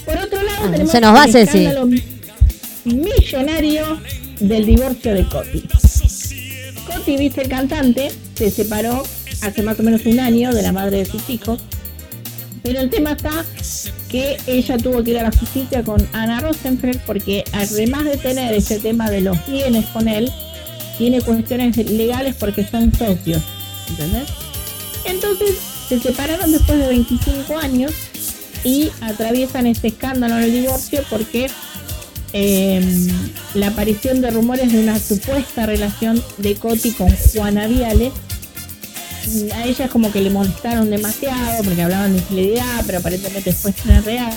Por otro lado, Ah, tenemos se nos va, el millonario del divorcio de Coti. Coti, viste el cantante, se separó hace más o menos un año de la madre de sus hijos. Pero el tema está que ella tuvo que ir a la justicia con Ana Rosenfeld porque además de tener ese tema de los bienes con él, tiene cuestiones legales porque son socios. ¿Entendés? Entonces se separaron después de 25 años y atraviesan este escándalo en el divorcio porque eh, la aparición de rumores de una supuesta relación de Coti con Juana Viale a ella como que le molestaron demasiado porque hablaban de infidelidad pero aparentemente después era real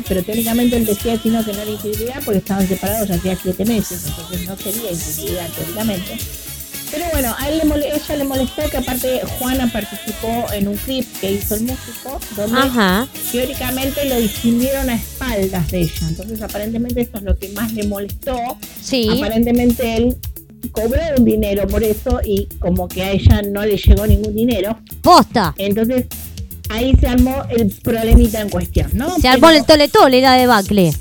pero técnicamente él decía que no que no era infidelidad porque estaban separados ya hacía siete meses entonces no sería infidelidad teóricamente pero bueno, a él le ella le molestó que aparte Juana participó en un clip que hizo el músico, donde Ajá. teóricamente lo distinguieron a espaldas de ella. Entonces aparentemente eso es lo que más le molestó. Sí. Aparentemente él cobró un dinero por eso y como que a ella no le llegó ningún dinero. Posta. Entonces ahí se armó el problemita en cuestión, ¿no? Se armó Pero- el tole tole la debacle.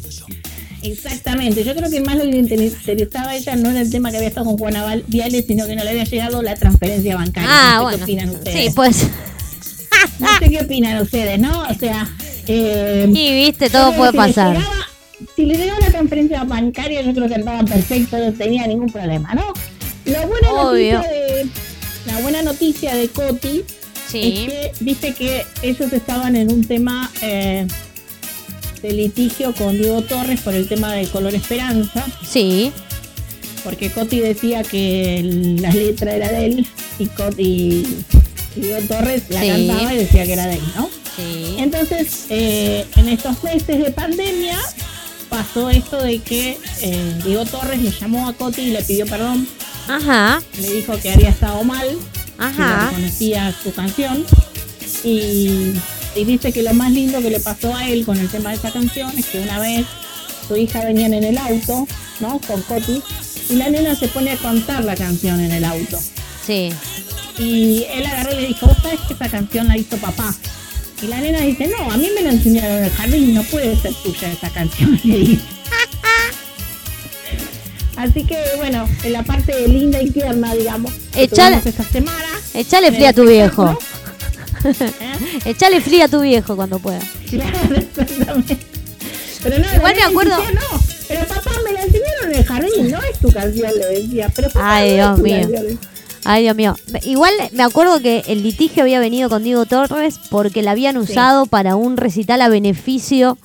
Exactamente, yo creo que más lo que interesaba a ella no era el tema que había estado con Juana Viales, sino que no le había llegado la transferencia bancaria. Ah, no sé bueno. ¿Qué opinan ustedes? Sí, pues. No sé qué opinan ustedes, ¿no? O sea, eh, Y viste, todo puede le pasar. llegaba- si le llegaba la transferencia bancaria, yo creo que andaban perfecto, no tenía ningún problema, ¿no? La buena Obvio. noticia de la buena noticia de Coti Sí. es que viste que ellos estaban en un tema eh, de litigio con Diego Torres por el tema de Color Esperanza, Sí. porque Coti decía que la letra era de él y Coti y Diego Torres la Sí. cantaba y decía que era de él, ¿no? Sí. Entonces, eh, en estos meses de pandemia pasó esto de que eh, Diego Torres le llamó a Coti y le pidió perdón, Ajá. le dijo que había estado mal, no Ajá. reconocía su canción y, y dice que lo más lindo que le pasó a él con el tema de esa canción es que una vez su hija venían en el auto, ¿no? Con Coti y la nena se pone a cantar la canción en el auto Sí. y él agarró y le dijo, vos sabés que esa canción la hizo papá. Y la nena dice, no, a mí me la enseñaron en el jardín, no puede ser tuya esa canción. le dice. Así que bueno, en la parte linda y tierna, digamos, Echale- esta semana. Echale fría a tu viejo. ¿eh? Echale fría a tu viejo cuando pueda. Claro, exactamente. Pero no, Igual me acuerdo- decía, no, pero papá me la enseñaron en el jardín, no es tu canción, le decía. Pero papá, Ay, no Dios mío. canción. Ay, Dios mío. Igual me acuerdo que el litigio había venido con Diego Torres porque la habían usado para un recital a beneficio.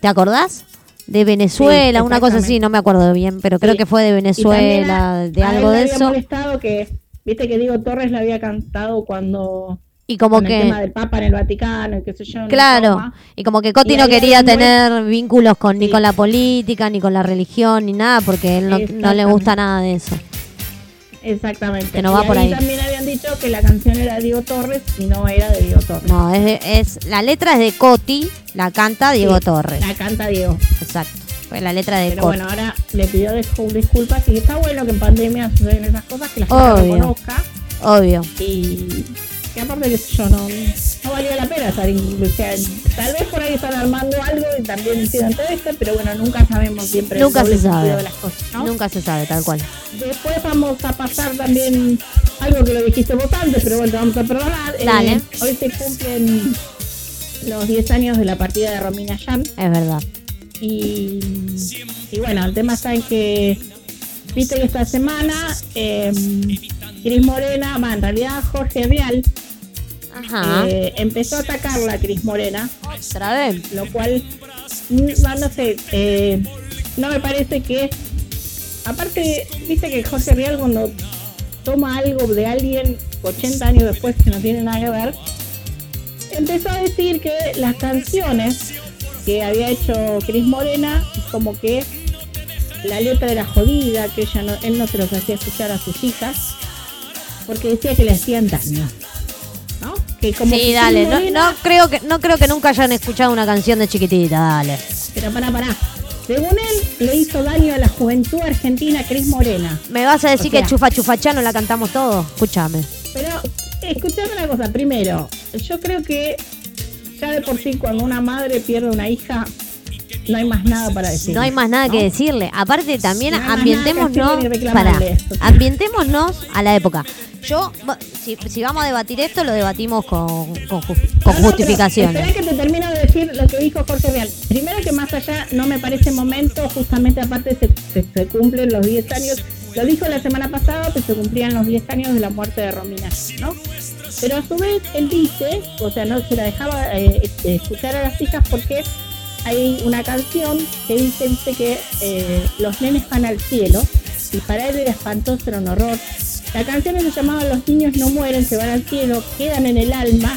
¿Te acordás? De Venezuela, Sí, una cosa así, no me acuerdo bien, pero creo Sí. que fue de Venezuela, a- de a algo de había eso. molestado que, viste que Diego Torres le había cantado cuando Y como con el tema que, del Papa en el Vaticano y qué sé yo. claro, Roma. y como que Coti no quería tener vínculos con ni con la política, ni con la religión, ni nada, porque él no, no le gusta nada de eso. Exactamente. Que no va por ahí. también dicho que la canción era de Diego Torres y no era de Diego Torres. No, es, de- es la letra es de Coti, la canta Diego Sí, Torres. La canta Diego. Exacto. Fue la letra de Pero Coti. bueno, ahora le pidió discul- disculpas y está bueno que en pandemia suceden esas cosas, que la gente Obvio. reconozca Obvio. y que aparte que yo no, no valió la pena sea, tal vez por ahí están armando algo y también hicieron todo esto, pero bueno, nunca sabemos siempre Nunca se sabe. de las cosas, ¿no? Nunca se sabe, tal cual. Después vamos a pasar también algo que lo dijiste vos antes, pero bueno, vamos a perdonar. Eh, Dale. hoy se cumplen los 10 años de la partida de Romina Yan. Es verdad. Y, y bueno, el tema está en que, viste que esta semana eh, Cris Morena, va, en realidad Jorge Real, Ajá. eh, empezó a atacarla a Cris Morena, Otra vez. lo cual, mm, no, no sé, eh, no me parece que, aparte, viste que Jorge Real cuando toma algo de alguien 80 años después que no tiene nada que ver, empezó a decir que las canciones que había hecho Cris Morena, como que la letra era jodida, que ella no, él no se los hacía escuchar a sus hijas, porque decía que le hacían daño. ¿No? Que como Sí, dale. No, Morena- no creo que no creo que nunca hayan escuchado una canción de chiquitita, dale. Pero pará, pará. Según él, le hizo daño a la juventud argentina Cris Morena. ¿Me vas a decir O sea- que Chufa Chufachano la cantamos todo? Escúchame. Pero, escuchame una cosa. Primero, yo creo que ya de por sí cuando una madre pierde una hija, no hay más nada para decir. No hay más nada que decirle. Aparte también No ambientémonos, para, a la época. Yo, si, si vamos a debatir esto, lo debatimos con, con, ju- con No, no, justificaciones. pero Espera que te termino de decir lo que dijo Jorge Real. Primero que más allá no me parece momento, justamente aparte se, se- se cumplen los 10 años. Lo dijo la semana pasada que se cumplían los 10 años de la muerte de Romina, ¿no? Pero a su vez él dice, o sea, no se la dejaba eh, este, escuchar a las hijas porque hay una canción que dice, dice que eh, los nenes van al cielo y para él era espantoso, era un horror. La canción se llamaba Los niños no mueren, se van al cielo, quedan en el alma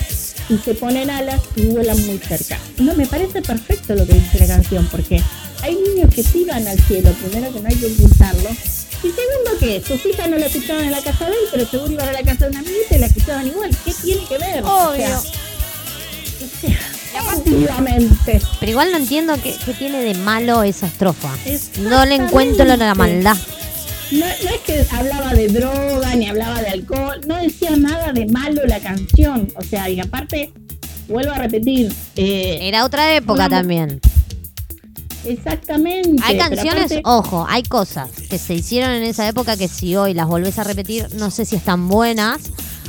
y se ponen alas y vuelan muy cerca. No, me parece perfecto lo que dice la canción porque hay niños que sí van al cielo, primero que no hay que ocultarlo. Y segundo que sus hijas no la escuchaban en la casa de él, pero seguro iban a la casa de una amiguita y la escuchaban igual. ¿Qué tiene que ver? O sea, Obviamente. Pero igual no entiendo qué, qué tiene de malo esa estrofa. No le encuentro la maldad. No, no es que hablaba de droga ni hablaba de alcohol, no decía nada de malo la canción. O sea, y aparte, vuelvo a repetir. eh, Era otra época Una también. Exactamente. Hay canciones, aparte- ojo, hay cosas que se hicieron en esa época que si hoy las volvés a repetir, no sé si están buenas,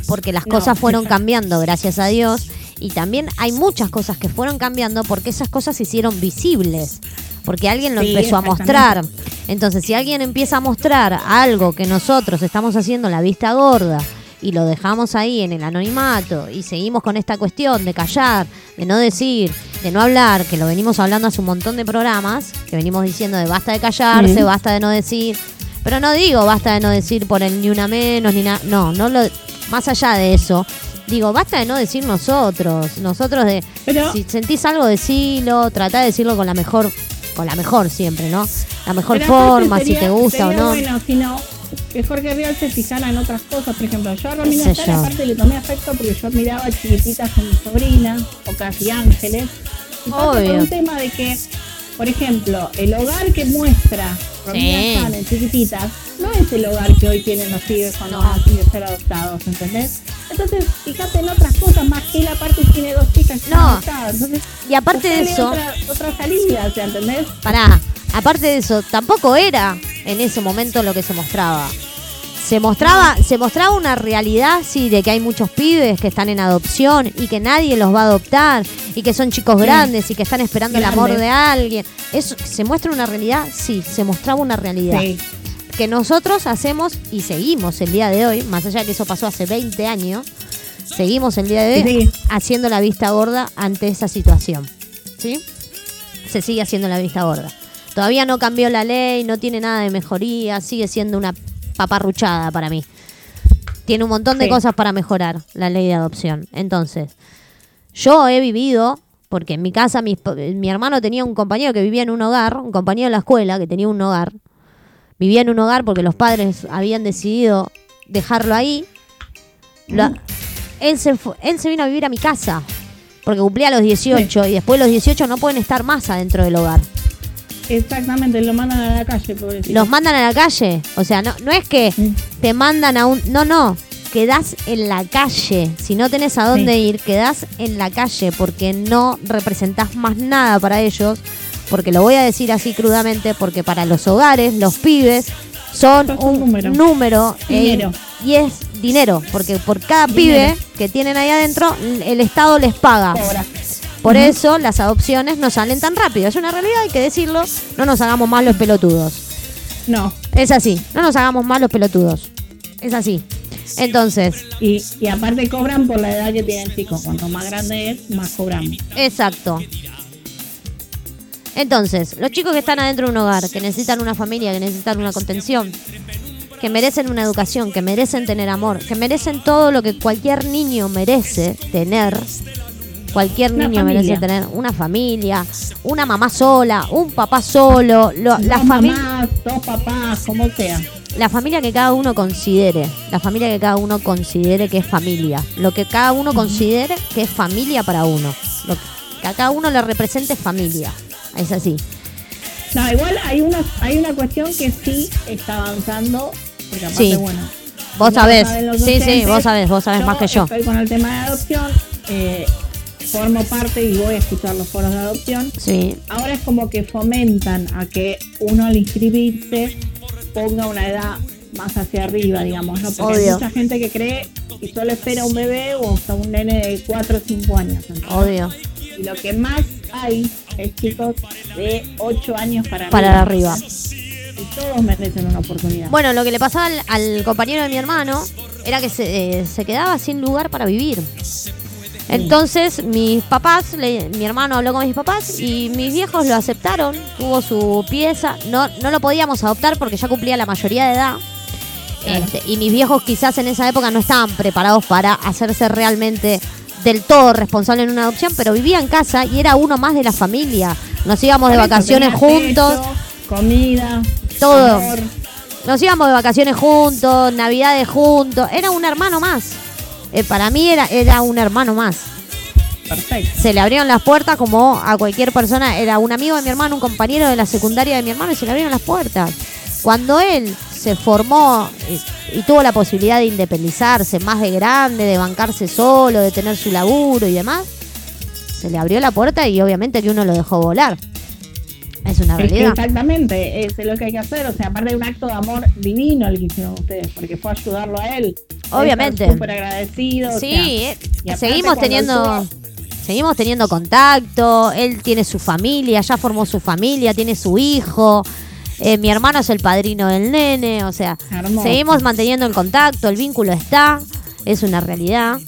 porque las No, cosas fueron cambiando, gracias a Dios. Y también hay muchas cosas que fueron cambiando porque esas cosas se hicieron visibles. Porque alguien lo Sí, empezó a mostrar. Entonces, si alguien empieza a mostrar algo que nosotros estamos haciendo la vista gorda y lo dejamos ahí en el anonimato y seguimos con esta cuestión de callar, de no decir, de no hablar, que lo venimos hablando hace un montón de programas, que venimos diciendo de basta de callarse, Sí. basta de no decir, pero no digo basta de no decir por el ni una menos ni nada, no, no lo más allá de eso. Digo, basta de no decir nosotros, nosotros de Pero- si sentís algo decilo, tratá de decirlo con la mejor con la mejor siempre, ¿no? La mejor forma, si te gusta o no. Bueno, si no, que Jorge Rial se fijara en otras cosas. Por ejemplo, yo a Romina yo. aparte le tomé afecto porque yo miraba chiquititas con mi sobrina, o casi ángeles. Y pasa por Obvio. un tema de que, por ejemplo, el hogar que muestra Romina Sí. En chiquititas no es el hogar que hoy tienen los pibes cuando No. van a ser adoptados, ¿entendés? Entonces, fíjate en otras cosas, más que él aparte tiene dos hijas que No. adoptadas. Entonces, Y aparte de eso, Otra, otra salida, ¿sí? ¿entendés? Pará, aparte de eso, tampoco era en ese momento lo que se mostraba. Se mostraba, se mostraba una realidad, sí, de que hay muchos pibes que están en adopción y que nadie los va a adoptar y que son chicos Sí. grandes y que están esperando el amor de alguien. Eso, ¿Se muestra una realidad? Sí, se mostraba una realidad. Sí. Que nosotros hacemos y seguimos el día de hoy, más allá de que eso pasó hace 20 años, seguimos el día de hoy Sí. haciendo la vista gorda ante esa situación. ¿Sí? se sigue haciendo la vista gorda. Todavía no cambió la ley, no tiene nada de mejoría, sigue siendo una paparruchada para mí. Tiene un montón de Sí. cosas para mejorar la ley de adopción. Entonces, yo he vivido, porque en mi casa pa- mi hermano tenía un compañero que vivía en un hogar, un compañero de la escuela que tenía un hogar. Vivía en un hogar porque los padres habían decidido dejarlo ahí. Él, se fu- él se vino a vivir a mi casa porque cumplía los 18 y después los 18 no pueden estar más adentro del hogar. Exactamente, lo mandan a la calle, pobrecito. Los mandan a la calle. O sea, no, no es que te mandan a un... No, no. Quedás en la calle. Si no tenés a dónde Sí. ir, quedás en la calle porque no representás más nada para ellos. Porque lo voy a decir así crudamente, porque para los hogares, los pibes son un un número. número. eh, Dinero. y es dinero, porque por cada Dinero. pibe que tienen ahí adentro, el Estado les paga. Cobra. Por eso las adopciones no salen tan rápido. Es una realidad, hay que decirlo. No nos hagamos más los pelotudos. No. Es así. No nos hagamos más los pelotudos. Es así. Entonces, Y, y aparte cobran por la edad que tiene el chico. Cuanto más grande es, más cobramos. exacto. Entonces, los chicos que están adentro de un hogar, que necesitan una familia, que necesitan una contención, que merecen una educación, que merecen tener amor, que merecen todo lo que cualquier niño merece tener. Cualquier Una niño familia. merece tener una familia, una mamá sola, un papá solo, lo- la familia. dos papás, como sea. La familia que cada uno considere, la familia que cada uno considere que es familia, lo que cada uno considere que es familia para uno, lo que a cada uno le represente familia, es así. No, igual hay una, hay una cuestión que sí está avanzando. Porque aparte, Sí. bueno. Vos sabés, sí, sí, vos sabés, vos sabés más que yo. Estoy con el tema de adopción. eh, formo parte y voy a escuchar los foros de adopción. Sí, Ahora es como que fomentan a que uno al inscribirse ponga una edad más hacia arriba, digamos, ¿no? Porque hay mucha gente que cree y solo espera un bebé o hasta un nene de 4 o 5 años. ¿entendés? obvio, Y lo que más hay es chicos de 8 años para, para arriba. Y todos merecen una oportunidad. Bueno, lo que le pasaba al, al compañero de mi hermano era que se, eh, se quedaba sin lugar para vivir. Entonces mis papás, le- mi hermano habló con mis papás y mis viejos lo aceptaron, tuvo su pieza, no, no lo podíamos adoptar porque ya cumplía la mayoría de edad. Este, y mis viejos quizás en esa época no estaban preparados para hacerse realmente del todo responsable en una adopción, pero vivía en casa y era uno más de la familia. Nos íbamos de vacaciones juntos, comida, Todo. amor. nos íbamos de vacaciones juntos, navidades juntos, era un hermano más. Eh, para mí era, era un hermano más. Perfecto. Se le abrieron las puertas como a cualquier persona, era un amigo de mi hermano, un compañero de la secundaria de mi hermano y se le abrieron las puertas. Cuando él se formó y, y tuvo la posibilidad de independizarse más de grande, de bancarse solo, de tener su laburo y demás, se le abrió la puerta y obviamente que uno lo dejó volar. Es una Es que realidad. exactamente, es lo que hay que hacer. O sea, aparte de un acto de amor divino el que hicieron ustedes, porque fue ayudarlo a él. Obviamente. Súper agradecido. o Sí, sea, eh, seguimos teniendo seguimos teniendo contacto, él tiene su familia, ya formó su familia, tiene su hijo. Eh, mi hermano es el padrino del nene, o sea, Hermoso. seguimos manteniendo el contacto, el vínculo está, es una realidad.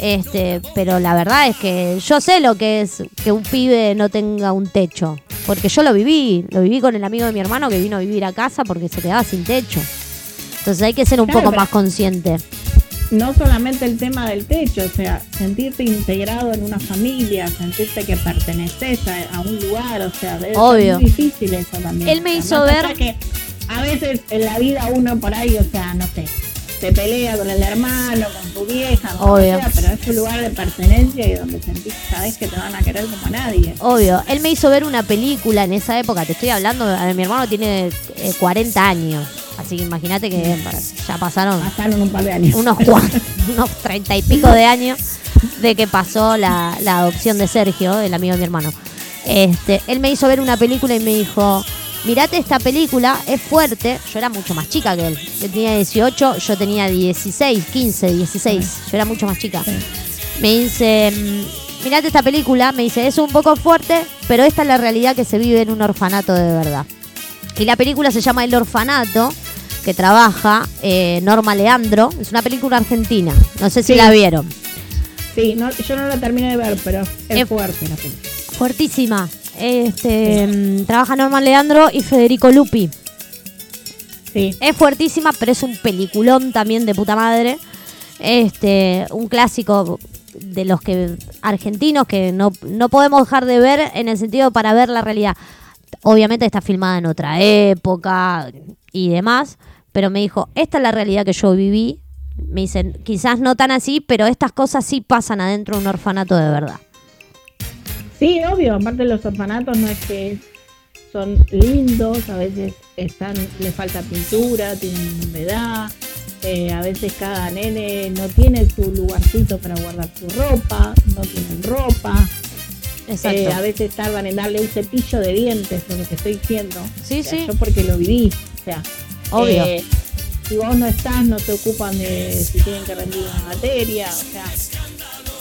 Este, pero la verdad es que yo sé lo que es que un pibe no tenga un techo, porque yo lo viví, lo viví con el amigo de mi hermano que vino a vivir a casa porque se quedaba sin techo. Entonces hay que ser un Claro, poco más consciente. No solamente el tema del techo, o sea, sentirte integrado en una familia, sentirte que perteneces a, a un lugar, o sea, debe Obvio. ser muy difícil eso también. Él me O sea, hizo ver- que a veces en la vida uno por ahí, o sea, no sé, se pelea con el hermano, con tu vieja, con lo que Obvio. sea, pero es un lugar de pertenencia y donde sentís, sabes que te van a querer como a nadie. Obvio, él me hizo ver una película en esa época, te estoy hablando, eh, mi hermano tiene eh, 40 años, así que imagínate que ya pasaron Pasaron un par de años. unos cuantos, unos 30 y pico de años de que pasó la, la adopción de Sergio, el amigo de mi hermano. Este, él me hizo ver una película y me dijo, mirate esta película, es fuerte, yo era mucho más chica que él, él tenía 18, yo tenía 16, 15, 16, yo era mucho más chica. Me dice, mm, mirate esta película, me dice, es un poco fuerte, pero esta es la realidad que se vive en un orfanato de verdad. Y la película se llama El Orfanato, que trabaja eh, Norma Leandro. Es una película argentina. No sé si Sí. la vieron. Sí, no, yo no la terminé de ver, pero es Eh, fuerte la película. Fuertísima. Este, mm, trabaja Norma Leandro y Federico Lupi. Sí. Es fuertísima, pero es un peliculón también de puta madre. Este, un clásico de los que argentinos que no, no podemos dejar de ver en el sentido para ver la realidad. Obviamente está filmada en otra época y demás, pero me dijo, esta es la realidad que yo viví. Me dicen, quizás no tan así, pero estas cosas sí pasan adentro de un orfanato de verdad. Sí, obvio, aparte los orfanatos no es que son lindos, a veces están, les falta pintura, tienen humedad, eh, a veces cada nene no tiene su lugarcito para guardar su ropa, no tienen ropa, Exacto. eh, a veces tardan en darle un cepillo de dientes, lo que te estoy diciendo. Sí, O sea, sí. Yo porque lo viví, o sea, Obvio. eh, si vos no estás, no se ocupan de si tienen que rendir una materia, o sea,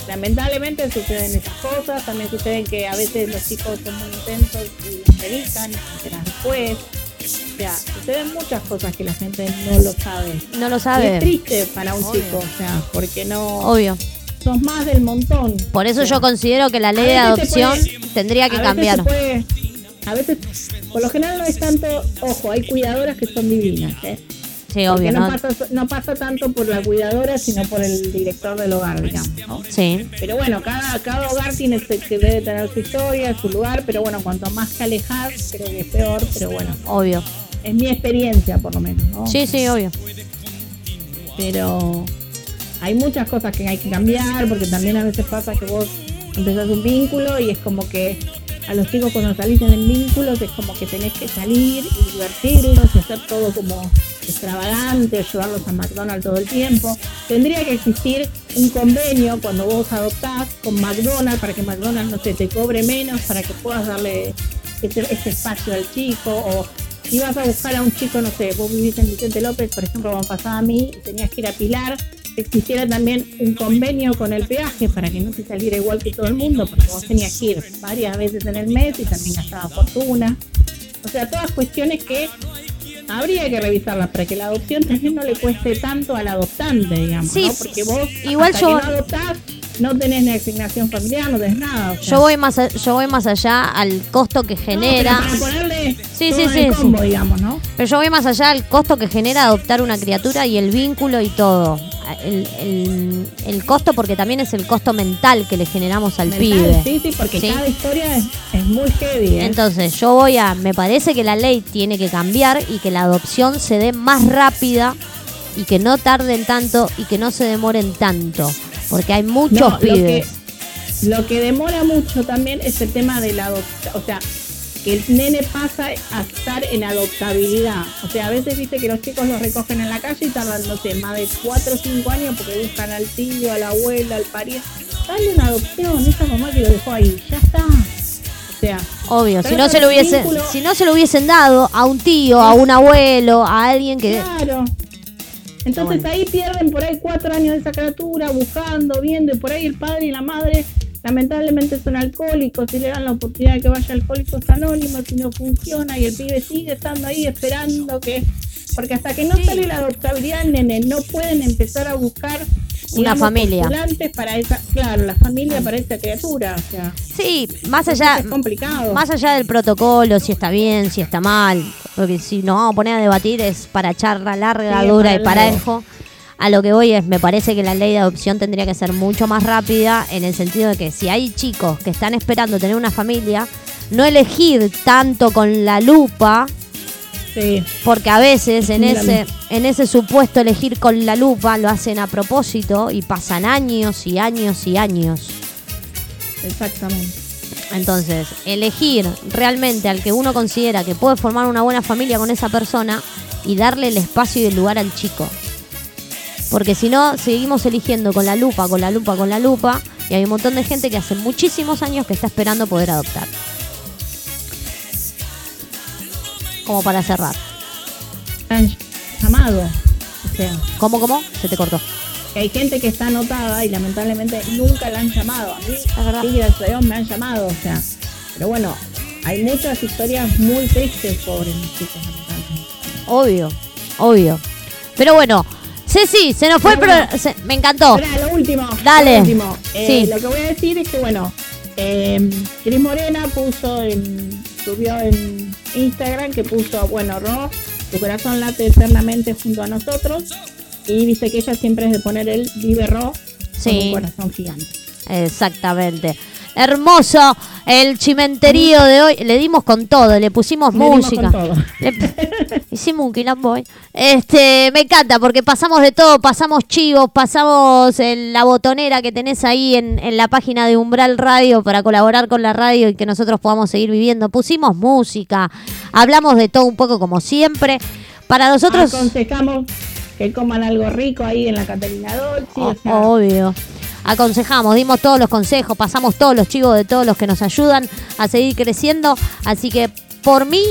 lamentablemente suceden esas cosas, también suceden que a veces los chicos son muy intensos y los medican y se enteran después. O sea, suceden muchas cosas que la gente no lo sabe. No lo Y sabe. es triste para un Obvio. chico, o sea, porque no Obvio. sos más del montón. Por eso O sea, yo considero que la ley de adopción puede- tendría que a cambiar. puede- a veces, por lo general no es tanto, ojo, hay cuidadoras que son divinas, ¿eh? Sí, obvio, no, ¿no? Pasa, no pasa tanto por la cuidadora, sino por el director del hogar, digamos. ¿no? Sí, Pero bueno, cada, cada hogar tiene que debe tener su historia, su lugar, pero bueno, cuanto más te alejas, creo que es peor, pero bueno, obvio. es mi experiencia por lo menos, ¿no? Sí, sí, obvio. Pero hay muchas cosas que hay que cambiar, porque también a veces pasa que vos empezás un vínculo y es como que a los chicos cuando salís en el vínculo es como que tenés que salir y divertirlos y hacer todo como extravagante, llevarlos a McDonald's todo el tiempo. Tendría que existir un convenio cuando vos adoptás con McDonald's para que McDonald's no se te cobre menos, para que puedas darle ese, ese espacio al chico o si vas a buscar a un chico, no sé, vos vivís en Vicente López, por ejemplo, como pasaba a mí, y tenías que ir a Pilar, existiera también un convenio con el peaje para que no te saliera igual que todo el mundo, porque vos tenías que ir varias veces en el mes y también gastaba fortuna. O sea, todas cuestiones que habría que revisarlas para que la adopción también no le cueste tanto al adoptante, digamos, Sí, ¿no? Porque vos, igual hasta yo- que no adoptás, no tenés ni asignación familiar, no tenés nada. o sea. Yo voy más a- yo voy más allá al costo que genera. No, ponerle Sí, todo sí, sí, el sí. combo, digamos, ¿no? Pero yo voy más allá al costo que genera adoptar una criatura y el vínculo y todo. El, el- el costo, porque también es el costo mental que le generamos al Mental, pibe. Sí, sí, porque Sí. cada historia es, es muy heavy. ¿eh? Entonces, yo voy a. Me parece que la ley tiene que cambiar y que la adopción se dé más rápida y que no tarden tanto y que no se demoren tanto. Porque hay muchos No, lo pibes. que, lo que demora mucho también es el tema de la adopción. O sea, que el nene pasa a estar en adoptabilidad. O sea, a veces viste que los chicos los recogen en la calle y tardan, no sé, más de 4 o 5 años porque buscan al tío, a la abuela, al pariente. Dale una adopción, esa mamá que lo dejó ahí, ya está. O sea, Obvio, si no, se lo hubiese, si no se lo hubiesen dado a un tío, a un abuelo, a alguien que... Claro. Entonces ahí pierden por ahí cuatro años de esa criatura, buscando, viendo, y por ahí el padre y la madre lamentablemente son alcohólicos y le dan la oportunidad de que vaya alcohólicos anónimos y no funciona y el pibe sigue estando ahí esperando que porque hasta que no sale la adoptabilidad nene no pueden empezar a buscar Una familia. postulantes para esa claro la familia para esa criatura o sea Sí, más allá, es complicado más allá del protocolo, si está bien, si está mal, porque si nos vamos a poner a debatir es para charla larga, Sí, dura y parejo. A lo que voy es, me parece que la ley de adopción tendría que ser mucho más rápida en el sentido de que si hay chicos que están esperando tener una familia, no elegir tanto con la lupa, sí porque a veces en ese, en ese supuesto elegir con la lupa lo hacen a propósito y pasan años y años y años. exactamente Entonces, elegir realmente al que uno considera que puede formar una buena familia con esa persona y darle el espacio y el lugar al chico. Porque si no, seguimos eligiendo con la lupa, con la lupa, con la lupa, y hay un montón de gente que hace muchísimos años que está esperando poder adoptar. Como para cerrar. han llamado o sea ¿Cómo, cómo? Se te cortó. que hay gente que está anotada y lamentablemente nunca la han llamado. A mí, sí, gracias a Dios, me han llamado, o sea. Pero bueno, hay muchas historias muy tristes sobre los chicos. Obvio, obvio. Pero bueno, Ceci, se nos fue Bueno, pro- se- Me encantó. Esperá, lo último. Dale. Lo último. Eh, Sí. Lo que voy a decir es que, bueno, eh, Cris Morena puso en, subió en Instagram que puso, bueno, Ro, tu corazón late eternamente junto a nosotros. Y dice que ella siempre es de poner el Vive Ro con un corazón gigante. Exactamente. Hermoso el chimenterío de hoy. Le dimos con todo, le pusimos Le música. Le- hicimos un quilombo hoy. Este, me encanta porque pasamos de todo, pasamos chivos, pasamos en la botonera que tenés ahí en, en la página de Umbral Radio para colaborar con la radio y que nosotros podamos seguir viviendo. Pusimos música, hablamos de todo un poco como siempre. Para nosotros, Aconsejamos que coman algo rico ahí en la Catalina Dolce. o O- sea, Obvio. Aconsejamos, dimos todos los consejos, pasamos todos los chivos de todos los que nos ayudan a seguir creciendo. Así que por mí,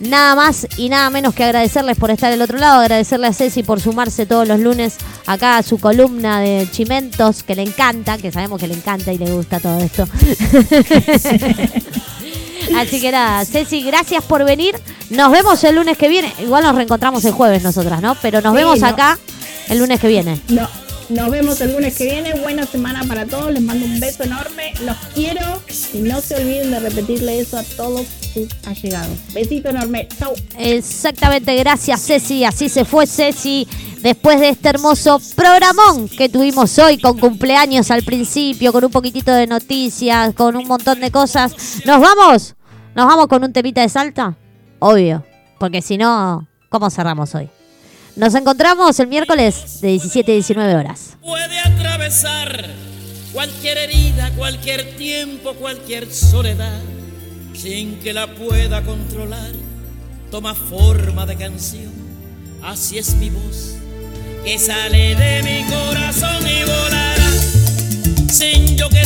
nada más y nada menos que agradecerles por estar del otro lado, agradecerle a Ceci por sumarse todos los lunes acá a su columna de Chimentos, que le encanta, que sabemos que le encanta y le gusta todo esto. Así que nada, Ceci, gracias por venir. Nos vemos el lunes que viene. Igual nos reencontramos el jueves nosotras, ¿no? Pero nos Sí, vemos no. acá el lunes que viene. No, nos vemos el lunes que viene. Buena semana para todos. Les mando un beso enorme. Los quiero. Y no se olviden de repetirle eso a todos sus allegados. Besito enorme. Chau. Exactamente, gracias Ceci. Así se fue Ceci después de este hermoso programón que tuvimos hoy con cumpleaños al principio, con un poquitito de noticias, con un montón de cosas. ¿Nos vamos? ¿Nos vamos con un temita de salta? Obvio, porque si no, ¿cómo cerramos hoy? Nos encontramos el miércoles de 17 a 19 horas. puede atravesar cualquier herida, cualquier tiempo, cualquier soledad, sin que la pueda controlar. Toma forma de canción, así es mi voz, que sale de mi corazón y volará sin yo querer.